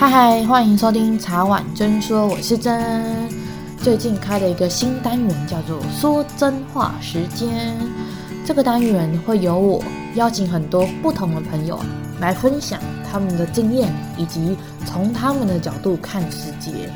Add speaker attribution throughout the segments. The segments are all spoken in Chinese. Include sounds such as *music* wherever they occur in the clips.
Speaker 1: 嗨嗨，欢迎收听茶碗真说，我是真。最近开了一个新单元，叫做“说真话时间”。这个单元会由我邀请很多不同的朋友来分享他们的经验，以及从他们的角度看世界。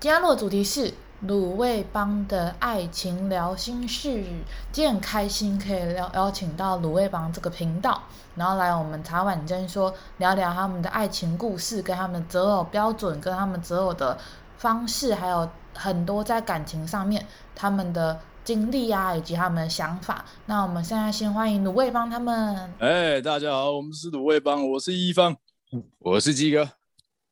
Speaker 1: 今天的主题是卤味帮的爱情聊心事，今天很开心可以邀邀请到卤味帮这个频道，然后来我们茶碗真说聊聊他们的爱情故事，跟他们的择偶标准，跟他们择偶的方式，还有很多在感情上面他们的经历啊，以及他们的想法。那我们现在先欢迎卤味帮他们。
Speaker 2: 哎，大家好，我们是卤味帮，我是一方，我是鸡哥，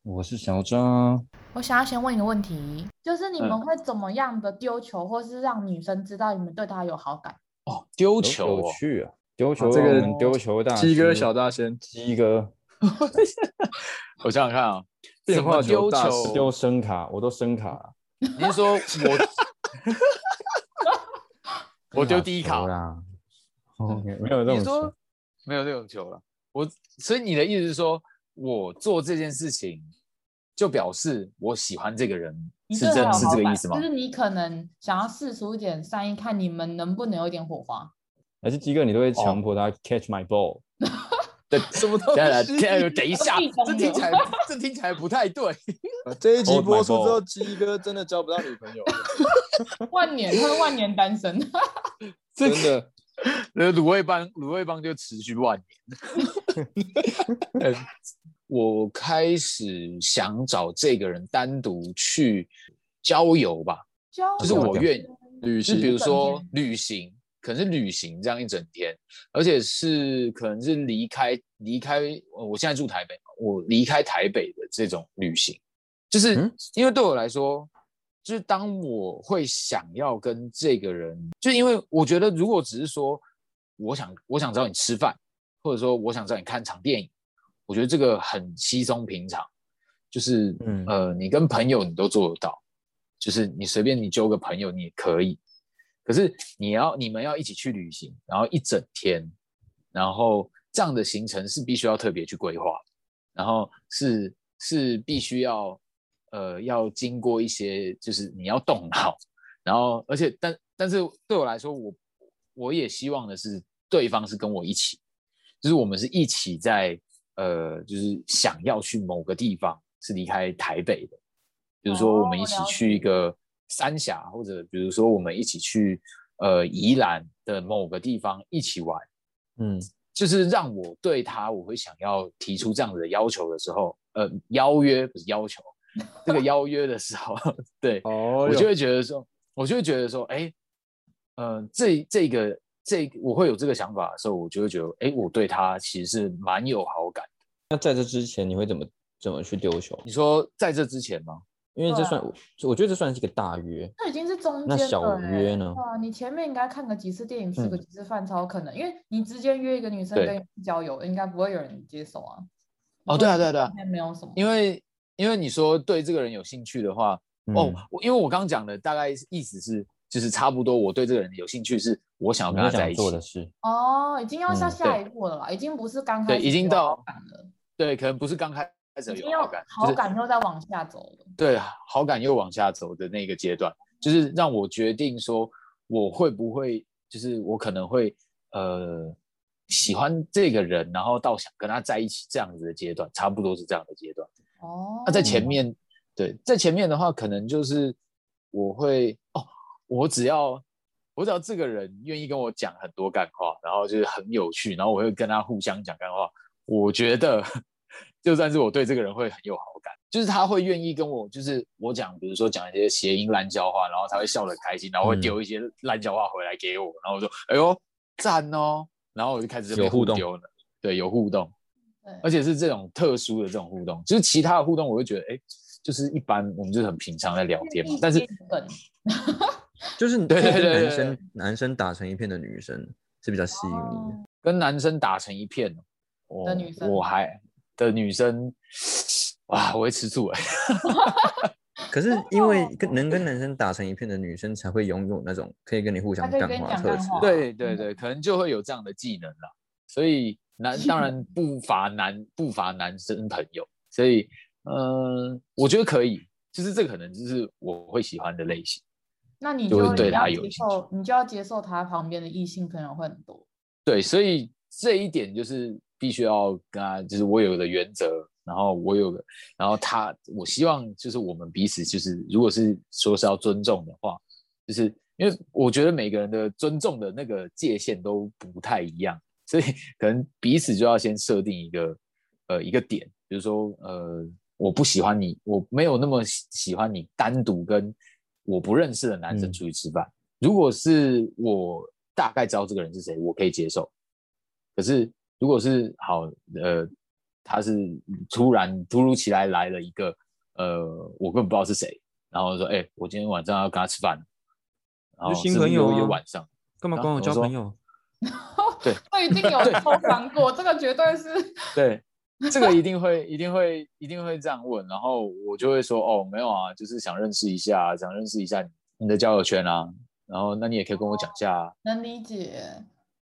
Speaker 3: 我是小张。
Speaker 1: 我想要先问一个问题，就是你们会怎么样的丢球，或是让女生知道你们对她有好感？
Speaker 2: 哦，丢球，
Speaker 3: 有趣啊！丢球，这个丢球大
Speaker 2: 鸡哥小大仙，
Speaker 3: 鸡哥。*laughs*
Speaker 2: 我想想看啊，
Speaker 3: 变化球大师丢声卡，我都声卡。
Speaker 2: 你是说我？我丢第一卡
Speaker 3: 啦。没有这种球，
Speaker 2: 没有这种球了。我所以你的意思是说我做这件事情？就表示我喜欢这个人，是这是这个意思吗？
Speaker 1: 就是你可能想要试出一点善意，看你们能不能有一点火花。
Speaker 3: 还是鸡哥，你都会强迫他 catch my ball？*laughs*
Speaker 2: 对，什么东西？等一下，这听起来这听起来不太对。*laughs*
Speaker 4: 这一集播出之后，鸡哥真的交不到女朋友，*laughs*
Speaker 1: 万年他万年单身，
Speaker 2: 真的。那卤味帮卤味帮就持续万年。我开始想找这个人单独去郊游吧，就是我愿意旅行，比如说旅行，可能是旅行这样一整天，而且是可能是离开离开，我现在住台北，我离开台北的这种旅行，就是因为对我来说，就是当我会想要跟这个人，就因为我觉得如果只是说我想我想找你吃饭，或者说我想找你看场电影。我觉得这个很稀松平常，就是，嗯，呃，你跟朋友你都做得到，就是你随便你揪个朋友你也可以，可是你要你们要一起去旅行，然后一整天，然后这样的行程是必须要特别去规划，然后是是必须要，呃，要经过一些，就是你要动脑，然后而且但但是对我来说，我我也希望的是对方是跟我一起，就是我们是一起在。呃，就是想要去某个地方，是离开台北的，比如说我们一起去一个三峡，或者比如说我们一起去呃宜兰的某个地方一起玩，嗯，就是让我对他，我会想要提出这样子的要求的时候，呃，邀约不是要求，这个邀约的时候，*laughs* 对，哦，我就会觉得说，我就会觉得说，哎，呃，这这个。这我会有这个想法的时候，我就会觉得，哎，我对他其实是蛮有好感。
Speaker 3: 那在这之前，你会怎么怎么去丢球？
Speaker 2: 你说在这之前吗？
Speaker 3: 因为这算，啊、我觉得这算是一个大约。
Speaker 1: 这已经是中间。
Speaker 3: 那小约呢？
Speaker 1: 啊，你前面应该看个几次电影，吃个几次饭，超可能。嗯、因为你直接约一个女生跟你交友，应该不会有人接受啊。
Speaker 2: 哦，对啊，对啊，对啊。
Speaker 1: 没有什么。
Speaker 2: 因为因为你说对这个人有兴趣的话，嗯、哦，因为我刚刚讲的大概意思是。就是差不多，我对这个人有兴趣，是我想要跟他在一起
Speaker 3: 做的事。
Speaker 1: 哦，已经要下下一步了啦，已经不是刚开始，
Speaker 2: 对，已经到好感了。对，可能不是刚开始有好感，
Speaker 1: 好感又在往下走了。
Speaker 2: 对，好感又往下走的那个阶段，就是让我决定说，我会不会，就是我可能会呃喜欢这个人，然后到想跟他在一起这样子的阶段，差不多是这样的阶段。哦，那在前面，对，在前面的话，可能就是我会哦。我只要，我只要这个人愿意跟我讲很多干话，然后就是很有趣，然后我会跟他互相讲干话。我觉得，*laughs* 就算是我对这个人会很有好感，就是他会愿意跟我，就是我讲，比如说讲一些谐音烂笑话，然后他会笑得开心，然后会丢一些烂笑话回来给我，然后我说：“哎呦，赞哦！”然后我就开始就互丢了，有互动，对，有互动，而且是这种特殊的这种互动，就是其他的互动，我会觉得，哎，就是一般，我们就是很平常在聊天嘛，但是。
Speaker 3: 就是对对对，男生男生打成一片的女生是比较吸引你的，
Speaker 2: 跟男生打成一片
Speaker 1: 的女生，
Speaker 2: 我还的女生，哇，我会吃醋哎。*laughs*
Speaker 3: 可是因为跟能跟男生打成一片的女生，才会拥有那种可以跟你互相干话特质。
Speaker 2: 对对对，可能就会有这样的技能了。所以男当然不乏男不乏男生朋友，所以嗯、呃，我觉得可以，就是这可能就是我会喜欢的类型。
Speaker 1: 那你就对他有接受，你就要接受他旁边的异性朋友会很多。
Speaker 2: 对，所以这一点就是必须要跟他，就是我有的原则，然后我有个，然后他，我希望就是我们彼此就是，如果是说是要尊重的话，就是因为我觉得每个人的尊重的那个界限都不太一样，所以可能彼此就要先设定一个呃一个点，比如说呃我不喜欢你，我没有那么喜欢你单独跟。我不认识的男生出去吃饭，嗯、如果是我大概知道这个人是谁，我可以接受。可是如果是好呃，他是突然突如其来来了一个呃，我根本不知道是谁，然后说哎、欸，我今天晚上要跟他吃饭，然后
Speaker 3: 新朋友
Speaker 2: 有晚上
Speaker 3: 干嘛跟我交朋友？*laughs*
Speaker 2: 对，
Speaker 1: 这一定有偷尝过，这个绝对是
Speaker 2: 对。*laughs* 这个一定会，一定会，一定会这样问，然后我就会说，哦，没有啊，就是想认识一下，想认识一下你的交友圈啊，然后那你也可以跟我讲一下啊。
Speaker 1: 能理解。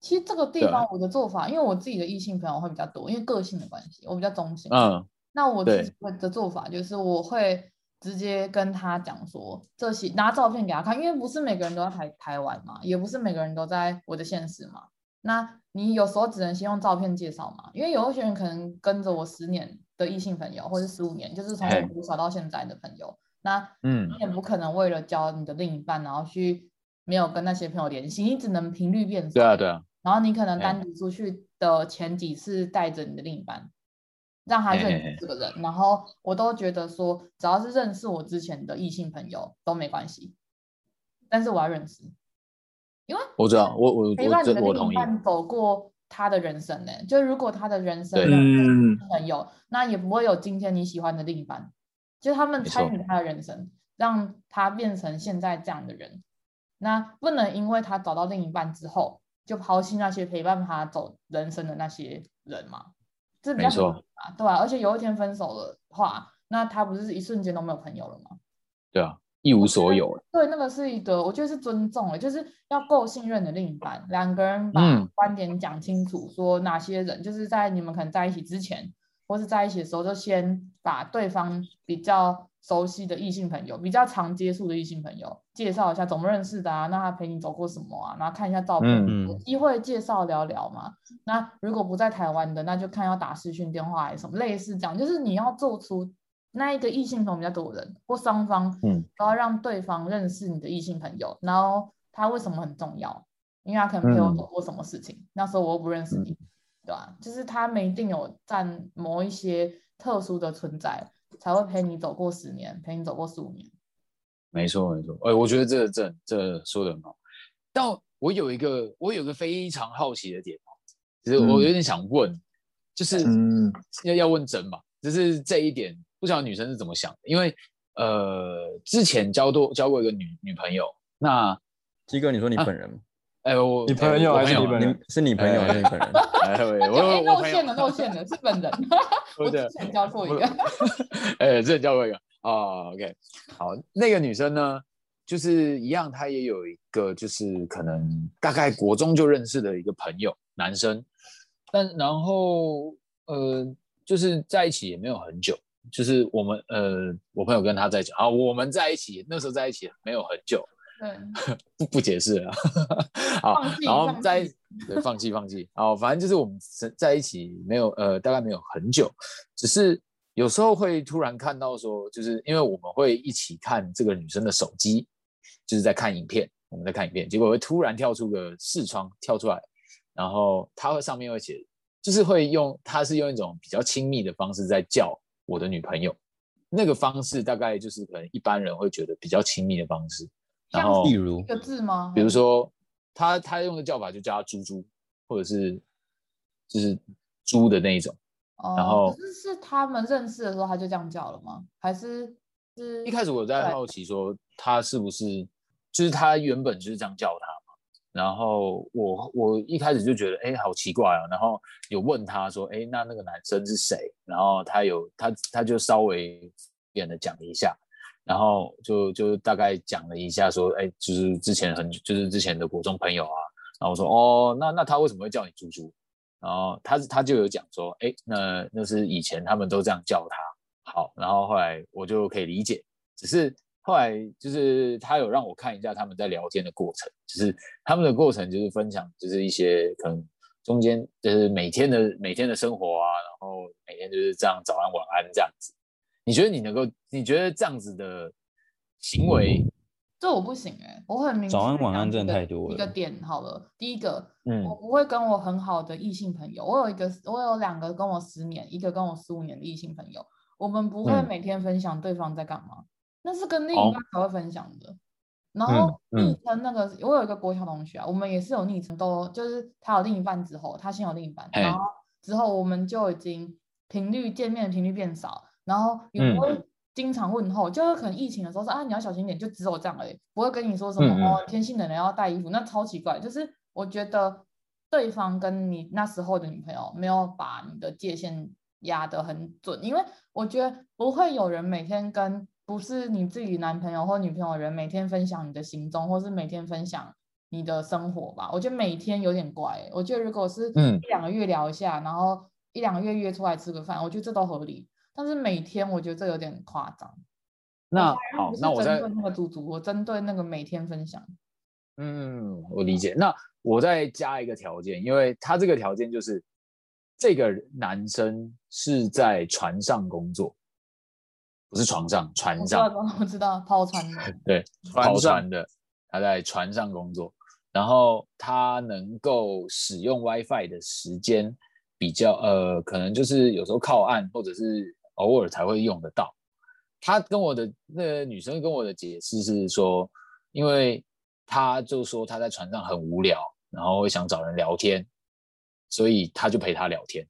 Speaker 1: 其实这个地方我的做法，因为我自己的异性朋友会比较多，因为个性的关系，我比较中性。嗯。那我自己的做法就是，我会直接跟他讲说，这些拿照片给他看，因为不是每个人都在台台湾嘛，也不是每个人都在我的现实嘛。那你有时候只能先用照片介绍嘛，因为有一些人可能跟着我十年的异性朋友，或者十五年，就是从我国小到现在的朋友。那嗯，你也不可能为了交你的另一半，然后去没有跟那些朋友联系，你只能频率变少。
Speaker 2: 对啊，对啊。
Speaker 1: 然后你可能单独出去的前几次带着你的另一半，让他认识这个人。然后我都觉得说，只要是认识我之前的异性朋友都没关系，但是我要认识。因为
Speaker 2: 我知道，我我
Speaker 1: 陪伴你的另一半走过他的人生呢，就如果他的人生没有朋友，那也不会有今天你喜欢的另一半。就他们参与他的人生，让他变成现在这样的人。那不能因为他找到另一半之后，就抛弃那些陪伴他走人生的那些人嘛？这比较合理嘛？对吧？而且有一天分手的话，那他不是一瞬间都没有朋友了吗？
Speaker 2: 对啊。一无所有，
Speaker 1: 对，那个是一个，我觉得是尊重，就是要够信任的另一半，两个人把观点讲清楚，说哪些人就是在你们可能在一起之前，或是在一起的时候，就先把对方比较熟悉的异性朋友，比较常接触的异性朋友介绍一下，怎么认识的啊？那他陪你走过什么啊？然后看一下照片，有机会介绍聊聊嘛。那如果不在台湾的，那就看要打视讯电话还是什么，类似这样，就是你要做出。那一个异性朋友比较多人，或双方，嗯，都要让对方认识你的异性朋友，嗯、然后他为什么很重要？因为他可能陪我走过什么事情，嗯、那时候我又不认识你，嗯、对吧？就是他们一定有占某一些特殊的存在，才会陪你走过十年，陪你走过十五年。
Speaker 2: 没错，没错。哎、欸，我觉得这个这这说的很好。但我有一个我有一个非常好奇的点，其实我有点想问，嗯、就是嗯，要要问真嘛，就是这一点。不晓得女生是怎么想的，因为呃，之前交多交过一个女女朋友，那
Speaker 3: 基哥，你说你本人吗？
Speaker 2: 哎，我
Speaker 4: 你朋友还是你本人？
Speaker 3: 是你朋友还是你本人？
Speaker 2: 哎，我
Speaker 1: 露馅了，露馅了，是本人。*laughs* 我之前交过一个，*laughs*
Speaker 2: 哎，之前交过一个哦，OK，好，那个女生呢，就是一样，她也有一个，就是可能大概国中就认识的一个朋友，男生，但然后呃，就是在一起也没有很久。就是我们呃，我朋友跟他在一起啊，我们在一起那时候在一起没有很久，对，不不解释了，*laughs* 好，然后在对放弃放弃，好，反正就是我们在一起没有呃，大概没有很久，只是有时候会突然看到说，就是因为我们会一起看这个女生的手机，就是在看影片，我们在看影片，结果会突然跳出个视窗跳出来，然后他会上面会写，就是会用他是用一种比较亲密的方式在叫。我的女朋友，那个方式大概就是可能一般人会觉得比较亲密的方式，然后
Speaker 1: 比如一个字吗？
Speaker 2: 比如说他他用的叫法就叫他猪猪，或者是就是猪的那一种。
Speaker 1: 哦、
Speaker 2: 然后
Speaker 1: 是是他们认识的时候他就这样叫了吗？还是是？
Speaker 2: 一开始我在好奇说他是不是就是他原本就是这样叫他。然后我我一开始就觉得，哎，好奇怪啊。然后有问他说，哎，那那个男生是谁？然后他有他他就稍微简单的讲了一下，然后就就大概讲了一下，说，哎，就是之前很就是之前的国中朋友啊。然后我说，哦，那那他为什么会叫你猪猪？然后他他就有讲说，哎，那那是以前他们都这样叫他。好，然后后来我就可以理解，只是后来就是他有让我看一下他们在聊天的过程，就是他们的过程就是分享，就是一些可能中间就是每天的每天的生活啊，然后每天就是这样早安晚安这样子。你觉得你能够？你觉得这样子的行为？
Speaker 1: 这我不行哎、欸，我很明。
Speaker 3: 早安晚安真的太多了。
Speaker 1: 一个点好了，第一个，嗯，我不会跟我很好的异性朋友，我有一个，我有两个跟我十年，一个跟我十五年的异性朋友。我们不会每天分享对方在干嘛，嗯、那是跟另一半才会分享的。哦、然后昵称那个，嗯嗯、我有一个国小同学啊，我们也是有昵称，都就是他有另一半之后，他先有另一半，然后之后我们就已经频率见面的频率变少，然后也不会经常问候，嗯、就是可能疫情的时候说啊，你要小心点，就只有这样而已，不会跟你说什么、嗯、哦，天气冷了要带衣服，那超奇怪。就是我觉得对方跟你那时候的女朋友没有把你的界限压得很准，因为我觉得不会有人每天跟不是你自己男朋友或女朋友的人每天分享你的行踪，或是每天分享你的生活吧。我觉得每天有点怪。我觉得如果是一两个月聊一下，嗯、然后一两个月约出来吃个饭，我觉得这都合理。但是每天我觉得这有点夸张。
Speaker 2: 那好，那我
Speaker 1: 针对那个猪猪，我针对那个每天分享。
Speaker 2: 嗯，我理解。那我再加一个条件，因为他这个条件就是。这个男生是在船上工作，不是床上，船上。
Speaker 1: 我知道，抛船的。
Speaker 2: 对，*laughs* 抛船的，他在船上工作，然后他能够使用 WiFi 的时间比较，呃，可能就是有时候靠岸，或者是偶尔才会用得到。他跟我的那个女生跟我的解释是说，因为他就说他在船上很无聊，然后会想找人聊天。所以他就陪他聊天，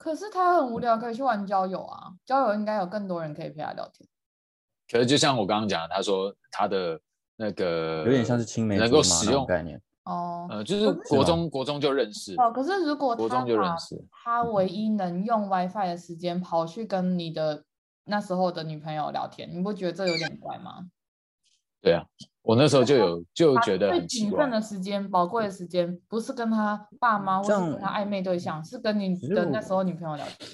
Speaker 1: 可是他很无聊，可以去玩交友啊！交友应该有更多人可以陪他聊天。
Speaker 2: 可是就像我刚刚讲，他说他的那个
Speaker 3: 有点像是青梅竹马
Speaker 2: 能够使用
Speaker 3: 概念
Speaker 1: 哦，
Speaker 2: 呃，就是国中国中就认识
Speaker 1: 哦。可是如果他国中就认识，他唯一能用 WiFi 的时间跑去跟你的那时候的女朋友聊天，你不觉得这有点怪吗？
Speaker 2: 对啊。我那时候就有就觉得
Speaker 1: 最谨慎的时间、宝贵的时间，不是跟他爸妈，或是跟他暧昧对象，是跟你的那时候女朋友聊天。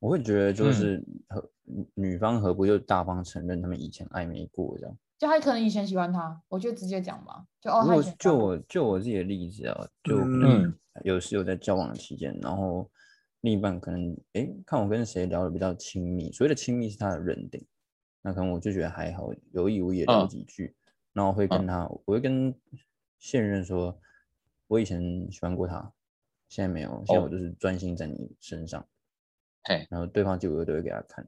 Speaker 3: 我会觉得就是和女方何不就大方承认他们以前暧昧过这样？
Speaker 1: 就他可能以前喜欢他，我就直接讲吧。就哦，
Speaker 3: 我就我就我自己的例子啊，就嗯，有时有在交往的期间，然后另一半可能哎看我跟谁聊的比较亲密，所谓的亲密是他的认定，那可能我就觉得还好，有意无意聊几句。然后我会跟他，嗯、我会跟现任说，我以前喜欢过他，现在没有，现在我就是专心在你身上。
Speaker 2: 哎、哦，
Speaker 3: 然后对方就我都会给他看。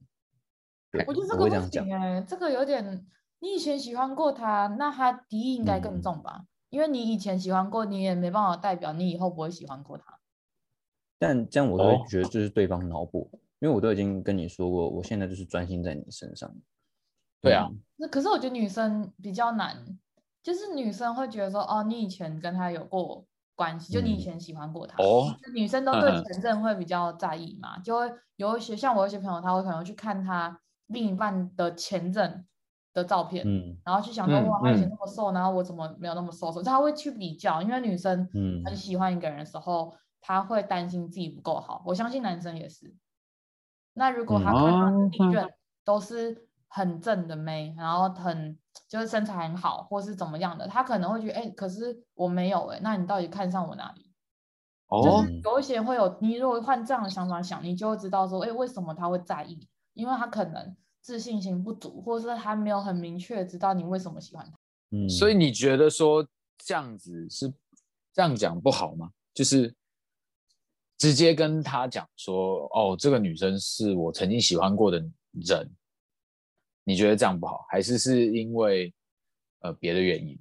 Speaker 3: 对，
Speaker 1: 我觉得这个不行哎，这个有点，你以前喜欢过他，那他敌意应该更重吧？嗯、因为你以前喜欢过，你也没办法代表你以后不会喜欢过他。
Speaker 3: 但这样我都会觉得这是对方脑补，哦、因为我都已经跟你说过，我现在就是专心在你身上。
Speaker 2: 对啊，
Speaker 1: 那可是我觉得女生比较难，就是女生会觉得说，哦，你以前跟他有过关系，就你以前喜欢过他。哦，女生都对前任会比较在意嘛，就会有一些像我有一些朋友，他会可能去看他另一半的前任的照片，嗯，然后去想说，哇，他以前那么瘦，然后我怎么没有那么瘦？所以他会去比较，因为女生很喜欢一个人的时候，他会担心自己不够好。我相信男生也是。那如果他看他的历任都是。很正的妹，然后很就是身材很好，或是怎么样的，他可能会觉得，哎、欸，可是我没有、欸，哎，那你到底看上我哪里？哦，就是有一些人会有，你如果换这样的想法想，你就会知道说，哎、欸，为什么他会在意？因为他可能自信心不足，或者是他没有很明确知道你为什么喜欢他。
Speaker 2: 嗯，所以你觉得说这样子是这样讲不好吗？就是直接跟他讲说，哦，这个女生是我曾经喜欢过的人。你觉得这样不好，还是是因为呃别的原因？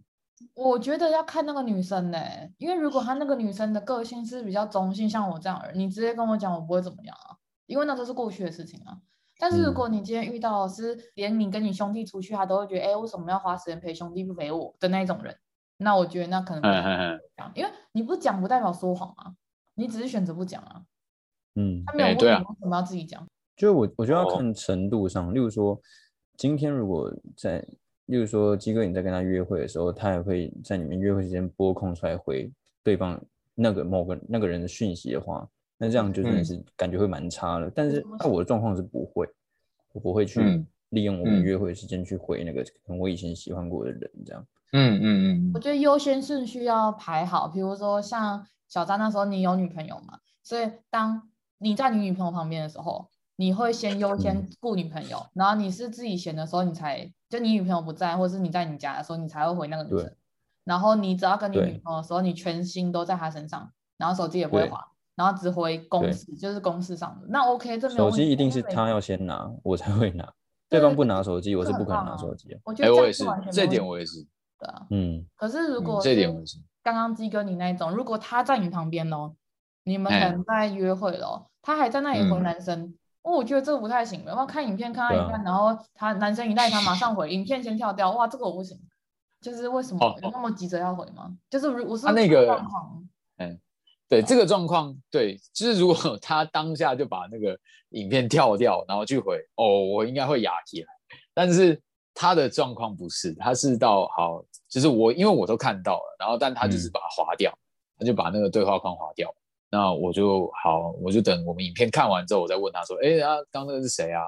Speaker 1: 我觉得要看那个女生呢、欸，因为如果她那个女生的个性是比较中性，像我这样的人，你直接跟我讲，我不会怎么样啊，因为那都是过去的事情啊。但是如果你今天遇到的是连你跟你兄弟出去，他都会觉得，哎、欸，为什么要花时间陪兄弟不陪我的那种人？那我觉得那可能不讲，因为你不讲不代表说谎啊，你只是选择不讲啊。
Speaker 3: 嗯，
Speaker 1: 他没有问你为什么要自己讲？
Speaker 3: 就我我觉得要看程度上，例如说。今天如果在，例如说鸡哥你在跟他约会的时候，他也会在你们约会时间拨空出来回对方那个某个那个人的讯息的话，那这样就真的是感觉会蛮差的。嗯、但是那我的状况是不会，我不会去利用我们约会时间去回那个可能我以前喜欢过的人这样。
Speaker 2: 嗯嗯嗯。
Speaker 1: 我觉得优先顺序要排好，比如说像小张那时候你有女朋友嘛，所以当你在你女朋友旁边的时候，你会先优先顾女朋友，嗯、然后你是自己闲的时候，你才就你女朋友不在，或者是你在你家的时候，你才会回那个女生。然后你只要跟你女朋友的时候，你全心都在她身上，然后手机也不会滑，然后只回公司，就是公司上的。那 OK，这没有问题。
Speaker 3: 手机一定是他要先拿，我才会拿。对方不拿手机，我是不可能拿手机。
Speaker 1: 我觉得这
Speaker 2: 也是，这点我也是。
Speaker 1: 对啊，
Speaker 3: 嗯。
Speaker 1: 可是如果这点我是刚刚鸡哥你那一种，如果他在你旁边哦，你们可能在约会了，他还在那里回男生，哦，我觉得这个不太行。然后看影片看到一半，然后他男生一赖他马上回，*laughs* 影片先跳掉，哇，这个我不行。就是为什么有那么急着要回吗？哦、就是我是他
Speaker 2: 那个状况，嗯，对，这个状况，对，就是如果 *laughs* 他当下就把那个影片跳掉，然后去回，哦，我应该会哑起来。但是他的状况不是，他是到好，就是我因为我都看到了，然后但他就是把它划掉，嗯、他就把那个对话框划掉。那我就好，我就等我们影片看完之后，我再问他说，哎，啊，刚那个是谁啊？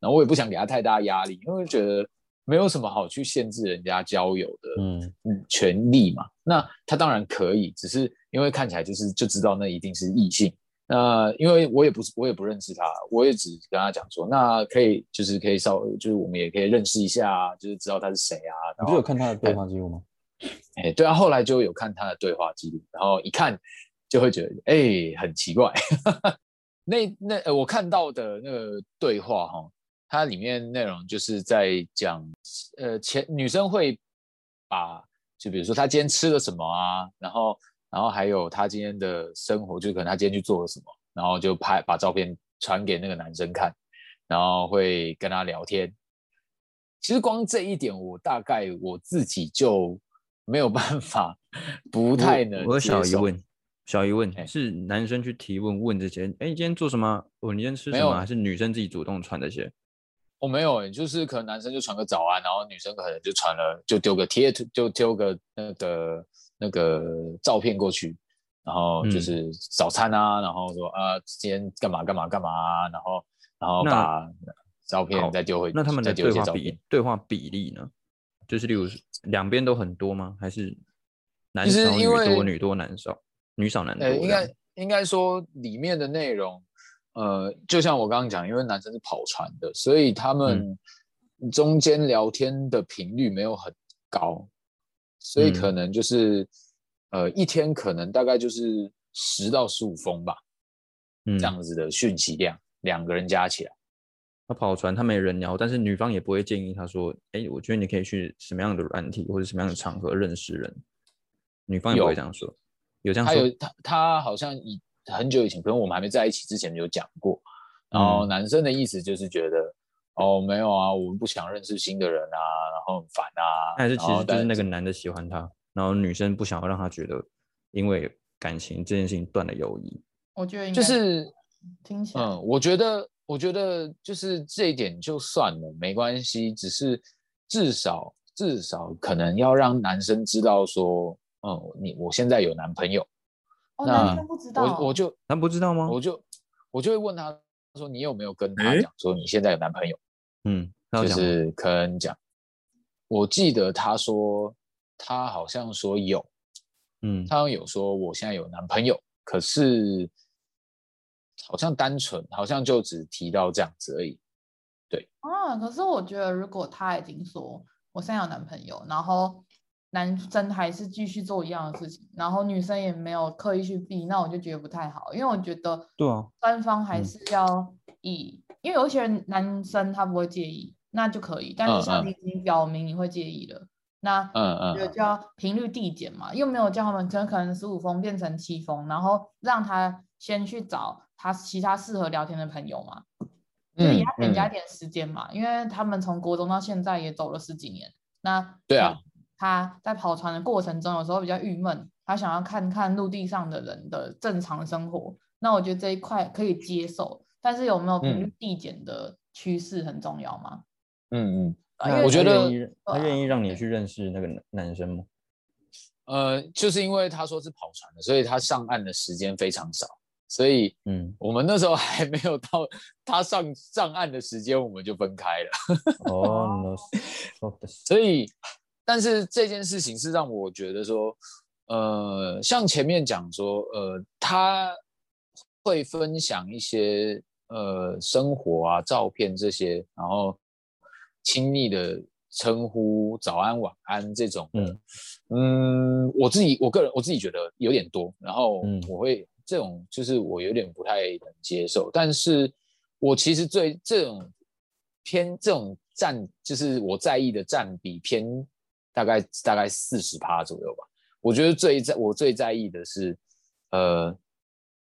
Speaker 2: 然后我也不想给他太大压力，因为觉得。没有什么好去限制人家交友的嗯权利嘛，嗯、那他当然可以，只是因为看起来就是就知道那一定是异性。那因为我也不是我也不认识他，我也只跟他讲说，那可以就是可以稍微就是我们也可以认识一下，就是知道他是谁啊。
Speaker 3: 你不有看他的对话记录吗？
Speaker 2: 哎，对啊，后来就有看他的对话记录，然后一看就会觉得哎很奇怪。*laughs* 那那我看到的那个对话哈。它里面内容就是在讲，呃，前女生会把，就比如说她今天吃了什么啊，然后，然后还有她今天的生活，就可能她今天去做了什么，然后就拍把照片传给那个男生看，然后会跟他聊天。其实光这一点，我大概我自己就没有办法，不太能。
Speaker 3: 我有小疑问，小疑问是男生去提问问这些，哎，你今天做什么？哦你今天吃什么？还是女生自己主动传这些？
Speaker 2: 我、哦、没有、欸，就是可能男生就传个早安，然后女生可能就传了，就丢个贴，就丢个那个那个照片过去，然后就是早餐啊，嗯、然后说啊今天干嘛干嘛干嘛啊，然后然后把照片再丢回去。
Speaker 3: 那他们的对话比对话比例呢？就是例如两边都很多吗？还是男少女多，女多男少，女少男多？
Speaker 2: 应该应该说里面的内容。呃，就像我刚刚讲，因为男生是跑船的，所以他们中间聊天的频率没有很高，嗯、所以可能就是、嗯、呃一天可能大概就是十到十五封吧，嗯、这样子的讯息量，两个人加起来。
Speaker 3: 他跑船，他没人聊，但是女方也不会建议他说，哎，我觉得你可以去什么样的软体或者什么样的场合认识人，女方也不会这样说，有，有这样说，
Speaker 2: 他有他他好像以。很久以前，可能我们还没在一起之前有讲过。然后男生的意思就是觉得，嗯、哦，没有啊，我们不想认识新的人啊，然后很烦啊。
Speaker 3: 还是其实就是那个男的喜欢他，然后女生不想要让他觉得，因为感情这件事情断了友谊。
Speaker 1: 我觉得
Speaker 2: 就是
Speaker 1: 听起来，
Speaker 2: 嗯，我觉得，我觉得就是这一点就算了，没关系。只是至少至少可能要让男生知道说，嗯，你我现在有男朋友。
Speaker 1: 哦，男生不知道，
Speaker 2: 我我就
Speaker 3: 他不知道吗？
Speaker 2: 我就我就会问他，说你有没有跟他讲说你现在有男朋友？
Speaker 3: 嗯，
Speaker 2: 就是可能讲，我记得他说他好像说有，嗯，他好像有说我现在有男朋友，可是好像单纯，好像就只提到这样子而已。对
Speaker 1: 啊，可是我觉得如果他已经说我现在有男朋友，然后。男生还是继续做一样的事情，然后女生也没有刻意去避，那我就觉得不太好，因为我觉得，对啊，双方还是要以，嗯、因为有一些男生他不会介意，那就可以，但是像你已经表明你会介意了，嗯嗯那嗯嗯，就叫频率递减嘛，又没有叫他们可能可能十五封变成七封，然后让他先去找他其他适合聊天的朋友嘛，嗯、就是也要给人家点时间嘛，嗯、因为他们从国中到现在也走了十几年，那
Speaker 2: 对啊。
Speaker 1: 他在跑船的过程中，有时候比较郁闷，他想要看看陆地上的人的正常生活。那我觉得这一块可以接受，但是有没有频率递减的趋势很重要吗？
Speaker 2: 嗯嗯，
Speaker 3: 因为我觉得他愿意让你去认识那个男生吗？
Speaker 2: 呃，就是因为他说是跑船的，所以他上岸的时间非常少，所以嗯，我们那时候还没有到他上上岸的时间，我们就分开了。哦，*laughs* 所以，但是这件事情是让我觉得说，呃，像前面讲说，呃，他会分享一些呃生活啊、照片这些，然后亲密的。称呼早安晚安这种，嗯嗯，我自己我个人我自己觉得有点多，然后我会、嗯、这种就是我有点不太能接受，但是我其实最这种偏这种占就是我在意的占比偏大概大概四十趴左右吧。我觉得最在我最在意的是，呃，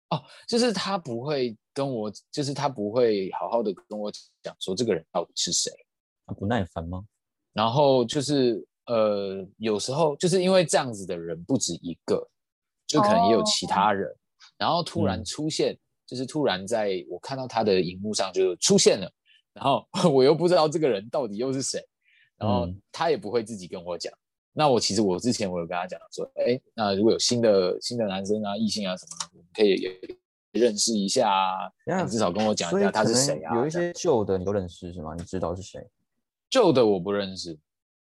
Speaker 2: 哦，就是他不会跟我，就是他不会好好的跟我讲说这个人到底是谁，
Speaker 3: 他不耐烦吗？
Speaker 2: 然后就是呃，有时候就是因为这样子的人不止一个，就可能也有其他人，oh. 然后突然出现，嗯、就是突然在我看到他的荧幕上就出现了，然后 *laughs* 我又不知道这个人到底又是谁，然后他也不会自己跟我讲。嗯、那我其实我之前我有跟他讲说，哎，那如果有新的新的男生啊、异性啊什么的，我们可以也认识一下啊，你至少跟我讲一下他是谁啊。
Speaker 3: 有一些旧的你都认识是吗？你知道是谁？
Speaker 2: 旧的我不认识，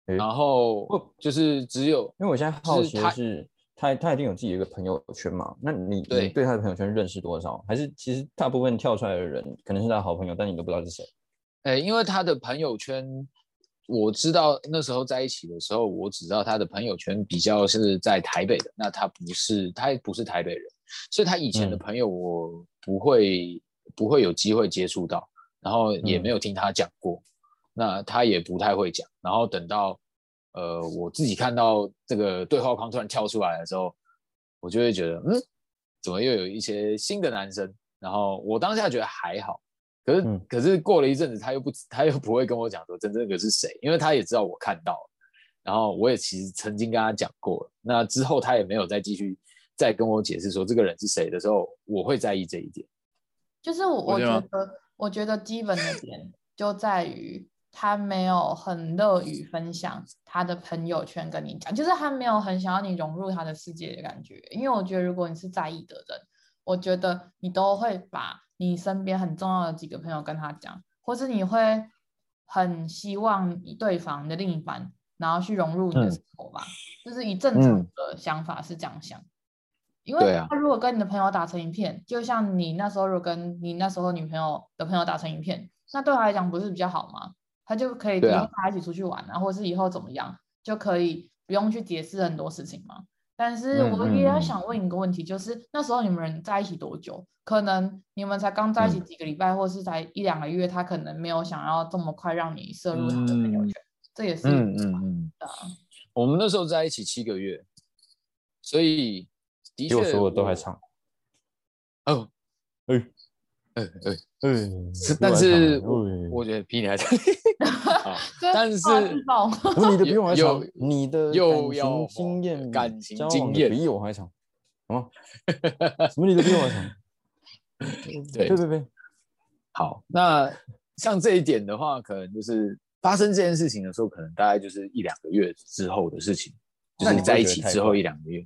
Speaker 2: 然后就是只有，
Speaker 3: 因为我现在好奇的是，他他一定有自己的一个朋友圈嘛？那你对你对他的朋友圈认识多少？还是其实大部分跳出来的人可能是他的好朋友，但你都不知道是谁？
Speaker 2: 哎，因为他的朋友圈，我知道那时候在一起的时候，我只知道他的朋友圈比较是在台北的，那他不是他不是台北人，所以他以前的朋友我不会、嗯、不会有机会接触到，然后也没有听他讲过。嗯那他也不太会讲，然后等到，呃，我自己看到这个对话框突然跳出来的时候，我就会觉得，嗯，怎么又有一些新的男生？然后我当下觉得还好，可是、嗯、可是过了一阵子，他又不他又不会跟我讲说真正的是谁，因为他也知道我看到了，然后我也其实曾经跟他讲过了，那之后他也没有再继续再跟我解释说这个人是谁的时候，我会在意这一点。
Speaker 1: 就是我我觉得我觉得基本的点就在于。他没有很乐于分享他的朋友圈跟你讲，就是他没有很想要你融入他的世界的感觉。因为我觉得，如果你是在意的人，我觉得你都会把你身边很重要的几个朋友跟他讲，或是你会很希望你对方的另一半，然后去融入你的生活吧。嗯、就是以正常的想法是这样想，嗯、因为他如果跟你的朋友打成一片，啊、就像你那时候如果跟你那时候女朋友的朋友打成一片，那对他来讲不是比较好吗？他就可以以后他一起出去玩啊，啊或者是以后怎么样，就可以不用去解释很多事情嘛。但是我也要想问一个问题，就是、嗯嗯、那时候你们在一起多久？可能你们才刚在一起几个礼拜，嗯、或是才一两个月，他可能没有想要这么快让你摄入他的朋友圈，嗯、这也是嗯嗯嗯的。
Speaker 2: 我们那时候在一起七个月，所以的确
Speaker 3: 说的都还长。
Speaker 2: 哦，哎。对对，*laughs* 但是我觉得比你还长 *laughs* *laughs* 但是
Speaker 3: 你的比我还长，你的感情经验感情经验比我还长，什么什么你的比我还长？
Speaker 2: 对对对，好，那像这一点的话，可能就是发生这件事情的时候，可能大概就是一两个月之后的事情，就是你在一起之后一两个月。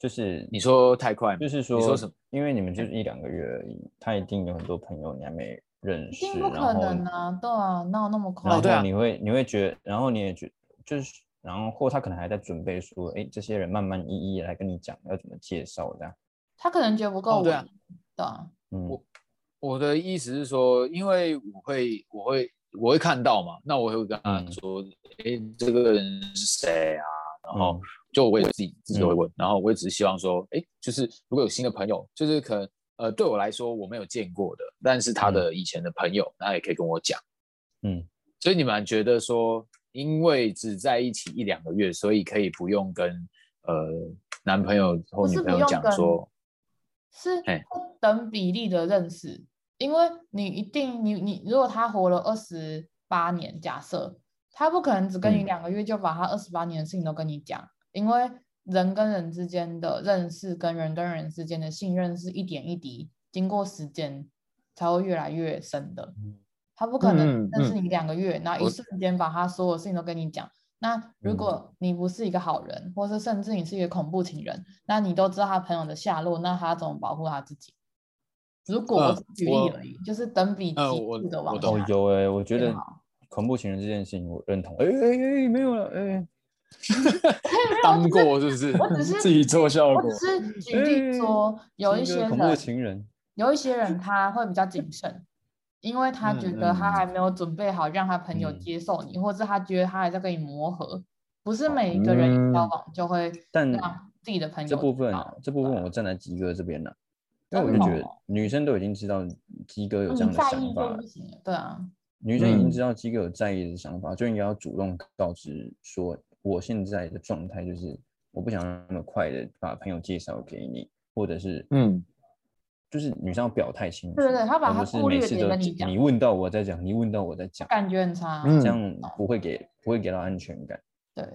Speaker 3: 就是
Speaker 2: 你说太快，
Speaker 3: 就是说，你说什么？因为你们就是一两个月而已，他一定有很多朋友你还没认识，
Speaker 1: 不可能啊，对啊，哪有那么快？
Speaker 3: 然后你会你会觉得，然后你也觉就是，然后或他可能还在准备说，哎，这些人慢慢一一来跟你讲要怎么介绍这样。
Speaker 1: 他可能觉得不够稳，对啊，对啊，
Speaker 2: 嗯，我我的意思是说，因为我会我会我会看到嘛，那我会跟他说，哎，这个人是谁啊？然后。就我也自己自己都会问，嗯、然后我也只是希望说，哎，就是如果有新的朋友，就是可能呃对我来说我没有见过的，但是他的以前的朋友，那、嗯、也可以跟我讲，嗯，所以你们觉得说，因为只在一起一两个月，所以可以不用跟呃男朋友或女朋友讲说，
Speaker 1: 是不等比例的认识，因为你一定你你如果他活了二十八年，假设他不可能只跟你两个月就把他二十八年的事情都跟你讲。因为人跟人之间的认识，跟人跟人之间的信任是一点一滴，经过时间才会越来越深的。他不可能认识你两个月，然后一瞬间把他所有事情都跟你讲，那如果你不是一个好人，嗯、或是甚至你是一个恐怖情人，那你都知道他朋友的下落，那他怎么保护他自己？如果我举例而已，呃、就是等比级数的往下。
Speaker 3: 哦，有哎、欸，我觉得恐怖情人这件事情我认同。哎哎哎，没有了哎。欸 *laughs*
Speaker 2: 当过是不是？
Speaker 1: 我只是
Speaker 4: 自己做效果。
Speaker 1: 我只是举例说，有一些人，
Speaker 3: 情人
Speaker 1: 有一些人他会比较谨慎，因为他觉得他还没有准备好让他朋友接受你，嗯、或者他觉得他还在跟你磨合。不是每一个人交往就会让自己的朋友、嗯。
Speaker 3: 这部分，这部分我站在鸡哥这边了，因为我就觉得女生都已经知道鸡哥有这样的想法了。
Speaker 1: 对啊，
Speaker 3: 女生已经知道鸡哥有在意的想法，就应该要主动告知说。我现在的状态就是，我不想那么快的把朋友介绍给你，或者是，嗯，就是女生要表态清楚。
Speaker 1: 对对对，他把他顾虑点跟你
Speaker 3: 讲。你问到我再讲，你问到我再讲，
Speaker 1: 感觉很差，
Speaker 3: 这样不会给不会给到安全感。
Speaker 1: 对，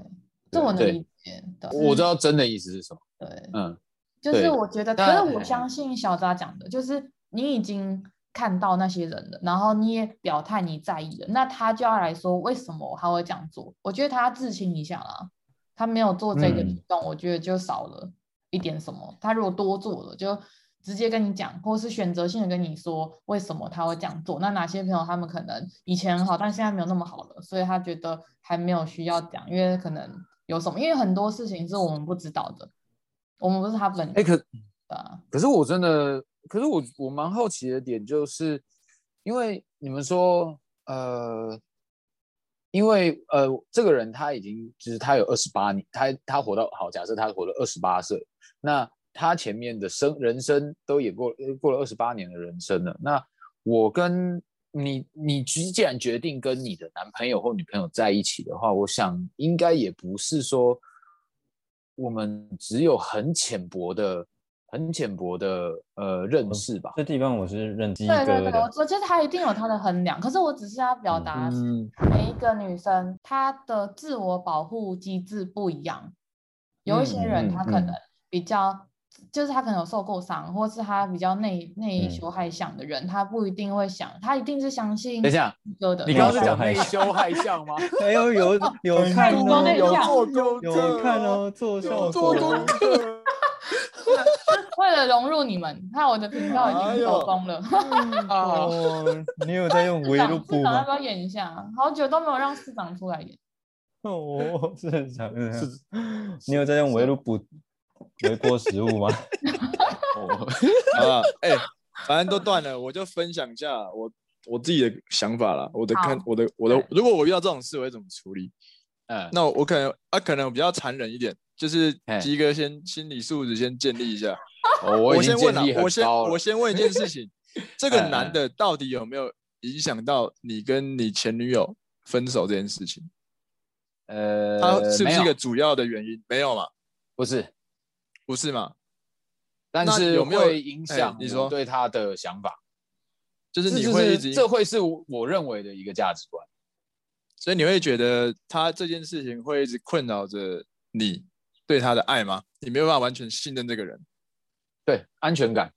Speaker 1: 这我能理解。
Speaker 2: 我知道真的意思是什么。
Speaker 1: 对，嗯，就是我觉得，可是我相信小扎讲的，就是你已经。看到那些人了，然后你也表态你在意了，那他就要来说为什么他会这样做？我觉得他要自清一下啦，他没有做这个举动，嗯、我觉得就少了一点什么。他如果多做了，就直接跟你讲，或是选择性的跟你说为什么他会这样做。那哪些朋友他们可能以前很好，但现在没有那么好了，所以他觉得还没有需要讲，因为可能有什么，因为很多事情是我们不知道的，我们不是他本人。
Speaker 2: 哎、欸，可啊，可是我真的。可是我我蛮好奇的点就是，因为你们说，呃，因为呃，这个人他已经就是他有二十八年，他他活到好，假设他活了二十八岁，那他前面的生人生都也过过了二十八年的人生了。那我跟你你既然决定跟你的男朋友或女朋友在一起的话，我想应该也不是说我们只有很浅薄的。很浅薄的呃认识吧，
Speaker 3: 这地方我是认鸡哥的。对对对，
Speaker 1: 我觉得他一定有他的衡量，可是我只是要表达，每一个女生她的自我保护机制不一样，有一些人她可能比较，就是她可能有受过伤，或是她比较内内羞害相的人，她不一定会想，她一定是相信。
Speaker 2: 等一下，你刚刚是讲内羞害相吗？*laughs*
Speaker 3: 没有有有看哦，有 *laughs* 做
Speaker 1: 功
Speaker 3: 有看哦，做效果。*laughs* *laughs*
Speaker 1: 为了融入你们，看我的频道已经走光了。*laughs*
Speaker 3: 哦，你有在用微录补吗？
Speaker 1: 要不要演一下？好久都没有让市长出来演。*laughs*
Speaker 3: 哦，是很长。是，你有在用微录补微波食物吗？
Speaker 4: 啊，哎，反正都断了，我就分享一下我我自己的想法了。我的看，我的我的，如果我遇到这种事，我会怎么处理？嗯，那我可能啊，可能比较残忍一点，就是鸡哥先心理素质先建立一下。
Speaker 2: 哦，我，我先问了，
Speaker 4: 我先我先问一件事情，*laughs* 这个男的到底有没有影响到你跟你前女友分手这件事情？呃，他是不是一个主要的原因？没有嘛？
Speaker 2: 不是，
Speaker 4: 不是嘛？
Speaker 2: 但是有没有影响？你说对他的想法，
Speaker 4: 就是你会
Speaker 2: 这会是我认为的一个价值观，
Speaker 4: 所以你会觉得他这件事情会一直困扰着你对他的爱吗？你没有办法完全信任这个人。
Speaker 2: 对，安全感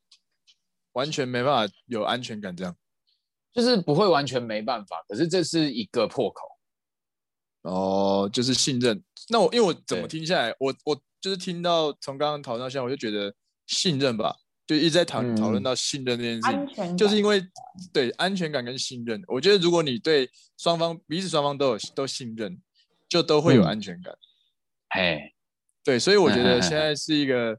Speaker 4: 完全没办法有安全感，这样
Speaker 2: 就是不会完全没办法，可是这是一个破口
Speaker 4: 哦，就是信任。那我因为我怎么听下来，我我就是听到从刚刚讨论到现在，我就觉得信任吧，就一直在讨讨论到信任这件事情，就是因为对安全感跟信任，我觉得如果你对双方彼此双方都有都信任，就都会有安全感。
Speaker 2: 哎、嗯，
Speaker 4: 对，所以我觉得现在是一个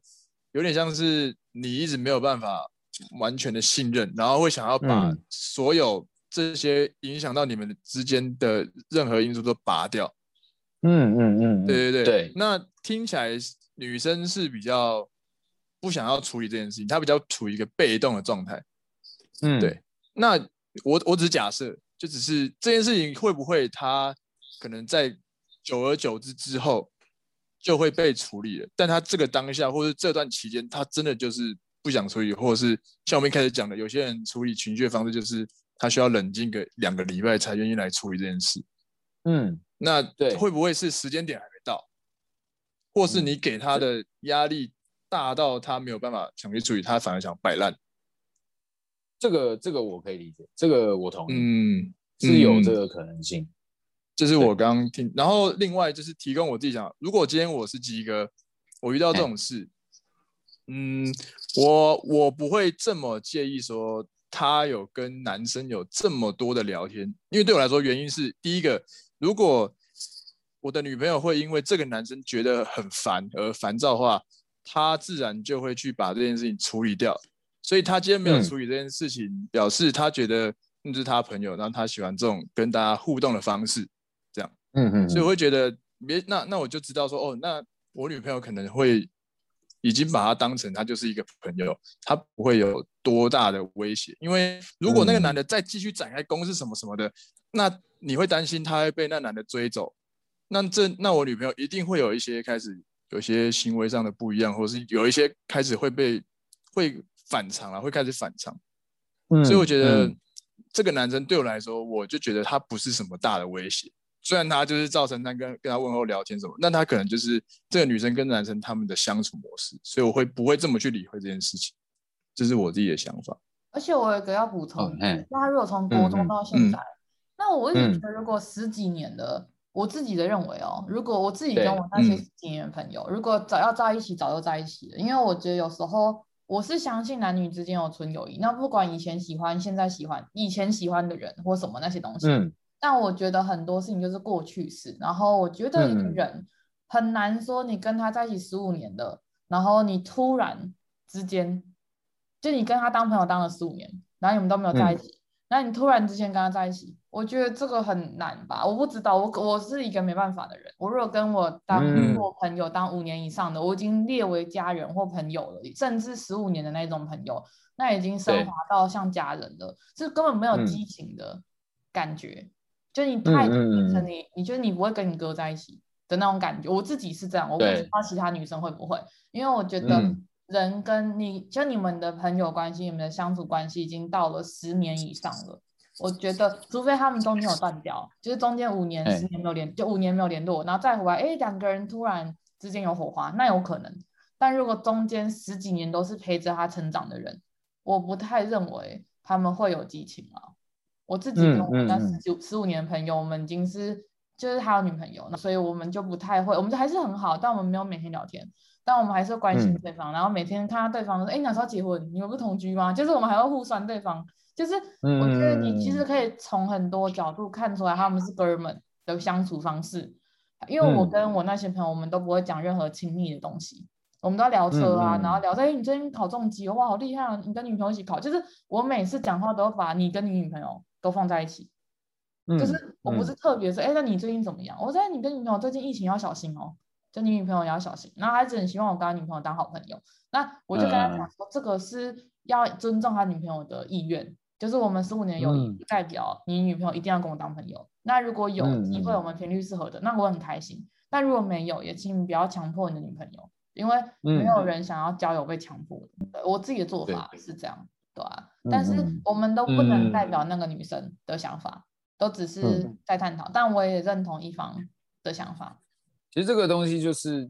Speaker 4: 有点像是。你一直没有办法完全的信任，然后会想要把所有这些影响到你们之间的任何因素都拔掉。
Speaker 2: 嗯嗯嗯，
Speaker 4: 对对对。对，那听起来女生是比较不想要处理这件事情，他比较处于一个被动的状态。
Speaker 2: 嗯，
Speaker 4: 对。那我我只是假设，就只是这件事情会不会他可能在久而久之之后。就会被处理了，但他这个当下或者这段期间，他真的就是不想处理，或者是像我们一开始讲的，有些人处理情绪的方式就是他需要冷静个两个礼拜才愿意来处理这件事。
Speaker 2: 嗯，
Speaker 4: 那对，会不会是时间点还没到，或是你给他的压力大到他没有办法想去处理，他反而想摆烂？
Speaker 2: 这个这个我可以理解，这个我同意，
Speaker 4: 嗯，
Speaker 2: 是有这个可能性。
Speaker 4: 这是我刚刚听，然后另外就是提供我自己想，如果今天我是鸡哥，我遇到这种事，嗯，我我不会这么介意说他有跟男生有这么多的聊天，因为对我来说，原因是第一个，如果我的女朋友会因为这个男生觉得很烦而烦躁的话，她自然就会去把这件事情处理掉。所以他今天没有处理这件事情，嗯、表示他觉得那是他朋友，然后他喜欢这种跟大家互动的方式，这样。嗯嗯。所以我会觉得，别那那我就知道说，哦，那我女朋友可能会已经把他当成他就是一个朋友，他不会有多大的威胁。因为如果那个男的再继续展开攻势什么什么的，那你会担心他会被那男的追走。那这那我女朋友一定会有一些开始有些行为上的不一样，或者是有一些开始会被会反常了，会开始反常。嗯，所以我觉得、嗯、这个男生对我来说，我就觉得他不是什么大的威胁。虽然他就是造成他跟跟他问候聊天什么，那他可能就是这个女生跟男生他们的相处模式，所以我会不会这么去理会这件事情？这是我自己的想法。
Speaker 1: 而且我有一个要补充，那、哦、他如果从国中到现在，嗯、那我一直觉得如果十几年的。嗯我自己的认为哦，如果我自己跟我那些经验朋友，嗯、如果早要在一起，早就在一起了。因为我觉得有时候我是相信男女之间有纯友谊。那不管以前喜欢，现在喜欢，以前喜欢的人或什么那些东西，嗯、但我觉得很多事情就是过去式。然后我觉得一个人很难说，你跟他在一起十五年的，然后你突然之间，就你跟他当朋友当了十五年，然后你们都没有在一起。嗯那你突然之间跟他在一起，我觉得这个很难吧？我不知道，我我是一个没办法的人。我如果跟我当过朋友当五年以上的，嗯、我已经列为家人或朋友了，甚至十五年的那种朋友，那已经升华到像家人了，这根本没有激情的感觉。嗯、就你太变成你，你觉得你不会跟你哥在一起的那种感觉。我自己是这样，我不知道其他女生会不会，因为我觉得。嗯人跟你就你们的朋友关系，你们的相处关系已经到了十年以上了。我觉得，除非他们中间有断掉，就是中间五年、十年没有联，就五年没有联络，然后再回来，哎，两个人突然之间有火花，那有可能。但如果中间十几年都是陪着他成长的人，我不太认为他们会有激情啊。我自己跟我那十九、十五年的朋友，我们已经是就是他有女朋友，那所以我们就不太会，我们还是很好，但我们没有每天聊天。但我们还是会关心对方，嗯、然后每天看到对方说：“哎，你哪时候结婚？你们不同居吗？”就是我们还会互酸对方。就是我觉得你其实可以从很多角度看出来他们是哥们的相处方式。因为我跟我那些朋友，我们都不会讲任何亲密的东西，我们都要聊车啊，嗯、然后聊在：“哎，你最近考中级，哇，好厉害啊！你跟女朋友一起考。”就是我每次讲话都把你跟你女朋友都放在一起。嗯、就是我不是特别说：“哎，那你最近怎么样？”我说：“你跟女朋友最近疫情要小心哦。”就你女朋友也要小心，然后他只很希望我跟他女朋友当好朋友，那我就跟他讲说，这个是要尊重他女朋友的意愿，嗯、就是我们十五年友谊不代表你女朋友一定要跟我当朋友。嗯、那如果有机会，我们频率是合的，嗯、那我很开心。但如果没有，也请你不要强迫你的女朋友，因为没有人想要交友被强迫我自己的做法是这样，对吧、啊？嗯、但是我们都不能代表那个女生的想法，嗯、都只是在探讨。嗯、但我也认同一方的想法。
Speaker 2: 其实这个东西就是，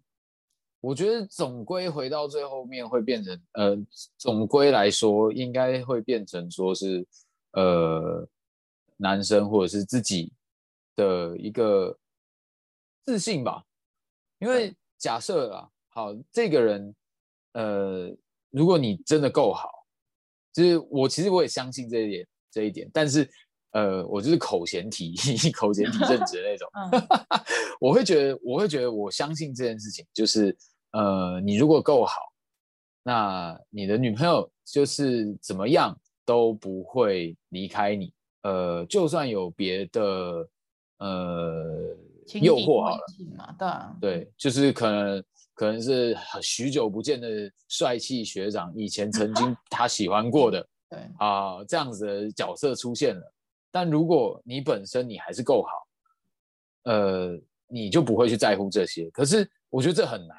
Speaker 2: 我觉得总归回到最后面会变成，呃，总归来说应该会变成说是，呃，男生或者是自己的一个自信吧。因为假设啊，好，这个人，呃，如果你真的够好，就是我其实我也相信这一点，这一点，但是。呃，我就是口嫌体 *laughs* 口嫌体正直的那种。*laughs* 我会觉得，我会觉得，我相信这件事情，就是呃，你如果够好，那你的女朋友就是怎么样都不会离开你。呃，就算有别的呃诱惑好了，
Speaker 1: 对啊，
Speaker 2: 对，就是可能可能是许久不见的帅气学长，以前曾经 *laughs* 他喜欢过的，
Speaker 1: 对
Speaker 2: 啊，这样子的角色出现了。但如果你本身你还是够好，呃，你就不会去在乎这些。可是我觉得这很难，